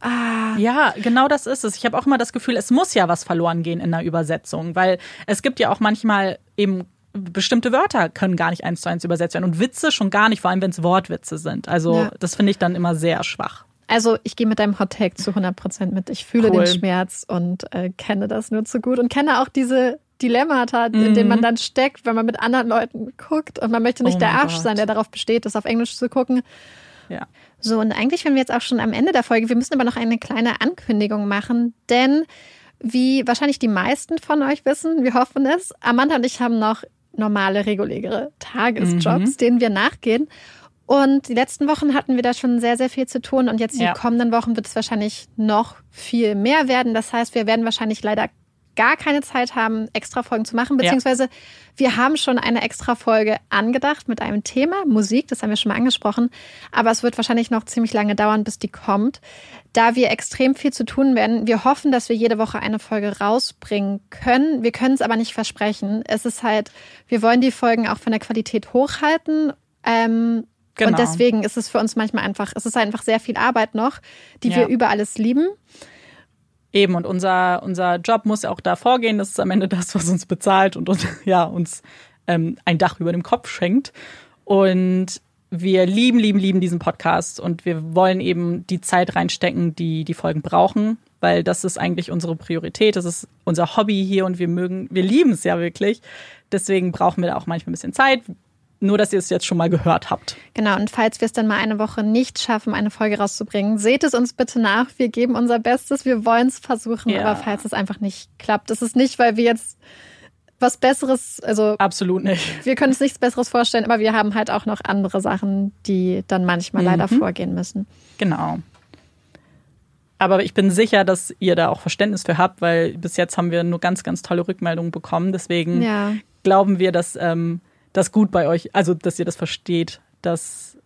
Ah. Ja, genau das ist es. Ich habe auch immer das Gefühl, es muss ja was verloren gehen in der Übersetzung, weil es gibt ja auch manchmal eben bestimmte Wörter können gar nicht eins zu eins übersetzt werden und Witze schon gar nicht, vor allem wenn es Wortwitze sind. Also ja. das finde ich dann immer sehr schwach. Also ich gehe mit deinem Hot Take zu 100 Prozent mit. Ich fühle cool. den Schmerz und äh, kenne das nur zu gut und kenne auch diese Dilemmata, mhm. in denen man mhm. dann steckt, wenn man mit anderen Leuten guckt und man möchte nicht oh der Arsch Gott. sein, der darauf besteht, das auf Englisch zu gucken. Ja. So, und eigentlich wenn wir jetzt auch schon am Ende der Folge. Wir müssen aber noch eine kleine Ankündigung machen, denn wie wahrscheinlich die meisten von euch wissen, wir hoffen es, Amanda und ich haben noch normale, reguläre Tagesjobs, mhm. denen wir nachgehen. Und die letzten Wochen hatten wir da schon sehr, sehr viel zu tun. Und jetzt die ja. kommenden Wochen wird es wahrscheinlich noch viel mehr werden. Das heißt, wir werden wahrscheinlich leider gar keine Zeit haben, extra Folgen zu machen, beziehungsweise ja. wir haben schon eine extra Folge angedacht mit einem Thema, Musik, das haben wir schon mal angesprochen, aber es wird wahrscheinlich noch ziemlich lange dauern, bis die kommt, da wir extrem viel zu tun werden. Wir hoffen, dass wir jede Woche eine Folge rausbringen können. Wir können es aber nicht versprechen. Es ist halt, wir wollen die Folgen auch von der Qualität hochhalten. Ähm, Genau. Und deswegen ist es für uns manchmal einfach, es ist einfach sehr viel Arbeit noch, die ja. wir über alles lieben. Eben, und unser, unser Job muss ja auch da vorgehen. Das ist am Ende das, was uns bezahlt und, und ja, uns ähm, ein Dach über dem Kopf schenkt. Und wir lieben, lieben, lieben diesen Podcast und wir wollen eben die Zeit reinstecken, die die Folgen brauchen, weil das ist eigentlich unsere Priorität, das ist unser Hobby hier und wir mögen, wir lieben es ja wirklich. Deswegen brauchen wir da auch manchmal ein bisschen Zeit. Nur, dass ihr es jetzt schon mal gehört habt. Genau, und falls wir es dann mal eine Woche nicht schaffen, eine Folge rauszubringen, seht es uns bitte nach. Wir geben unser Bestes, wir wollen es versuchen, Ja. aber falls es einfach nicht klappt, das ist nicht, weil wir jetzt was Besseres, also Absolut nicht. wir können uns nichts Besseres vorstellen, aber wir haben halt auch noch andere Sachen, die dann manchmal leider vorgehen müssen. Genau. Aber ich bin sicher, dass ihr da auch Verständnis für habt, weil bis jetzt haben wir nur ganz, ganz tolle Rückmeldungen bekommen. Deswegen Ja. glauben wir, dass ähm, das gut bei euch, also dass ihr das versteht, dass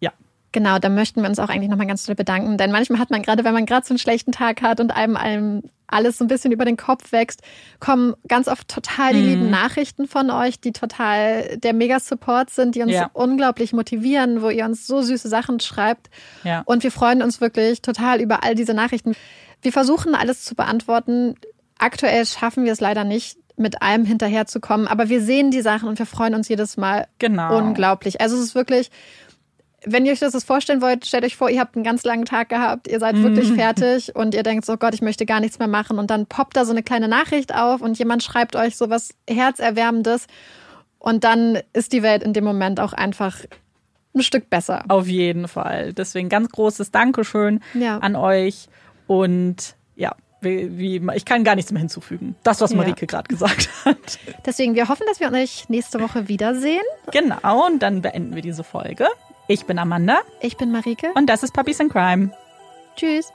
ja, Genau, da möchten wir uns auch eigentlich nochmal ganz doll bedanken. Denn manchmal hat man gerade, wenn man gerade so einen schlechten Tag hat und einem, einem alles so ein bisschen über den Kopf wächst, kommen ganz oft total die Mhm. lieben Nachrichten von euch, die total der Mega-Support sind, die uns Ja. unglaublich motivieren, wo ihr uns so süße Sachen schreibt. ja. Und wir freuen uns wirklich total über all diese Nachrichten. Wir versuchen alles zu beantworten. Aktuell schaffen wir es leider nicht, mit allem hinterherzukommen, aber wir sehen die Sachen und wir freuen uns jedes Mal Genau. unglaublich. Also es ist wirklich, wenn ihr euch das vorstellen wollt, stellt euch vor, ihr habt einen ganz langen Tag gehabt, ihr seid wirklich Mhm. fertig und ihr denkt, so Gott, ich möchte gar nichts mehr machen und dann poppt da so eine kleine Nachricht auf und jemand schreibt euch so was Herzerwärmendes und dann ist die Welt in dem Moment auch einfach ein Stück besser. Auf jeden Fall. Deswegen ganz großes Dankeschön Ja. an euch. Und ja, wie, wie, ich kann gar nichts mehr hinzufügen. Das, was Ja. Marike gerade gesagt hat. Deswegen, wir hoffen, dass wir euch nächste Woche wiedersehen. Genau, und dann beenden wir diese Folge. Ich bin Amanda Ich bin Marike. und das ist Puppies in Crime. Tschüss.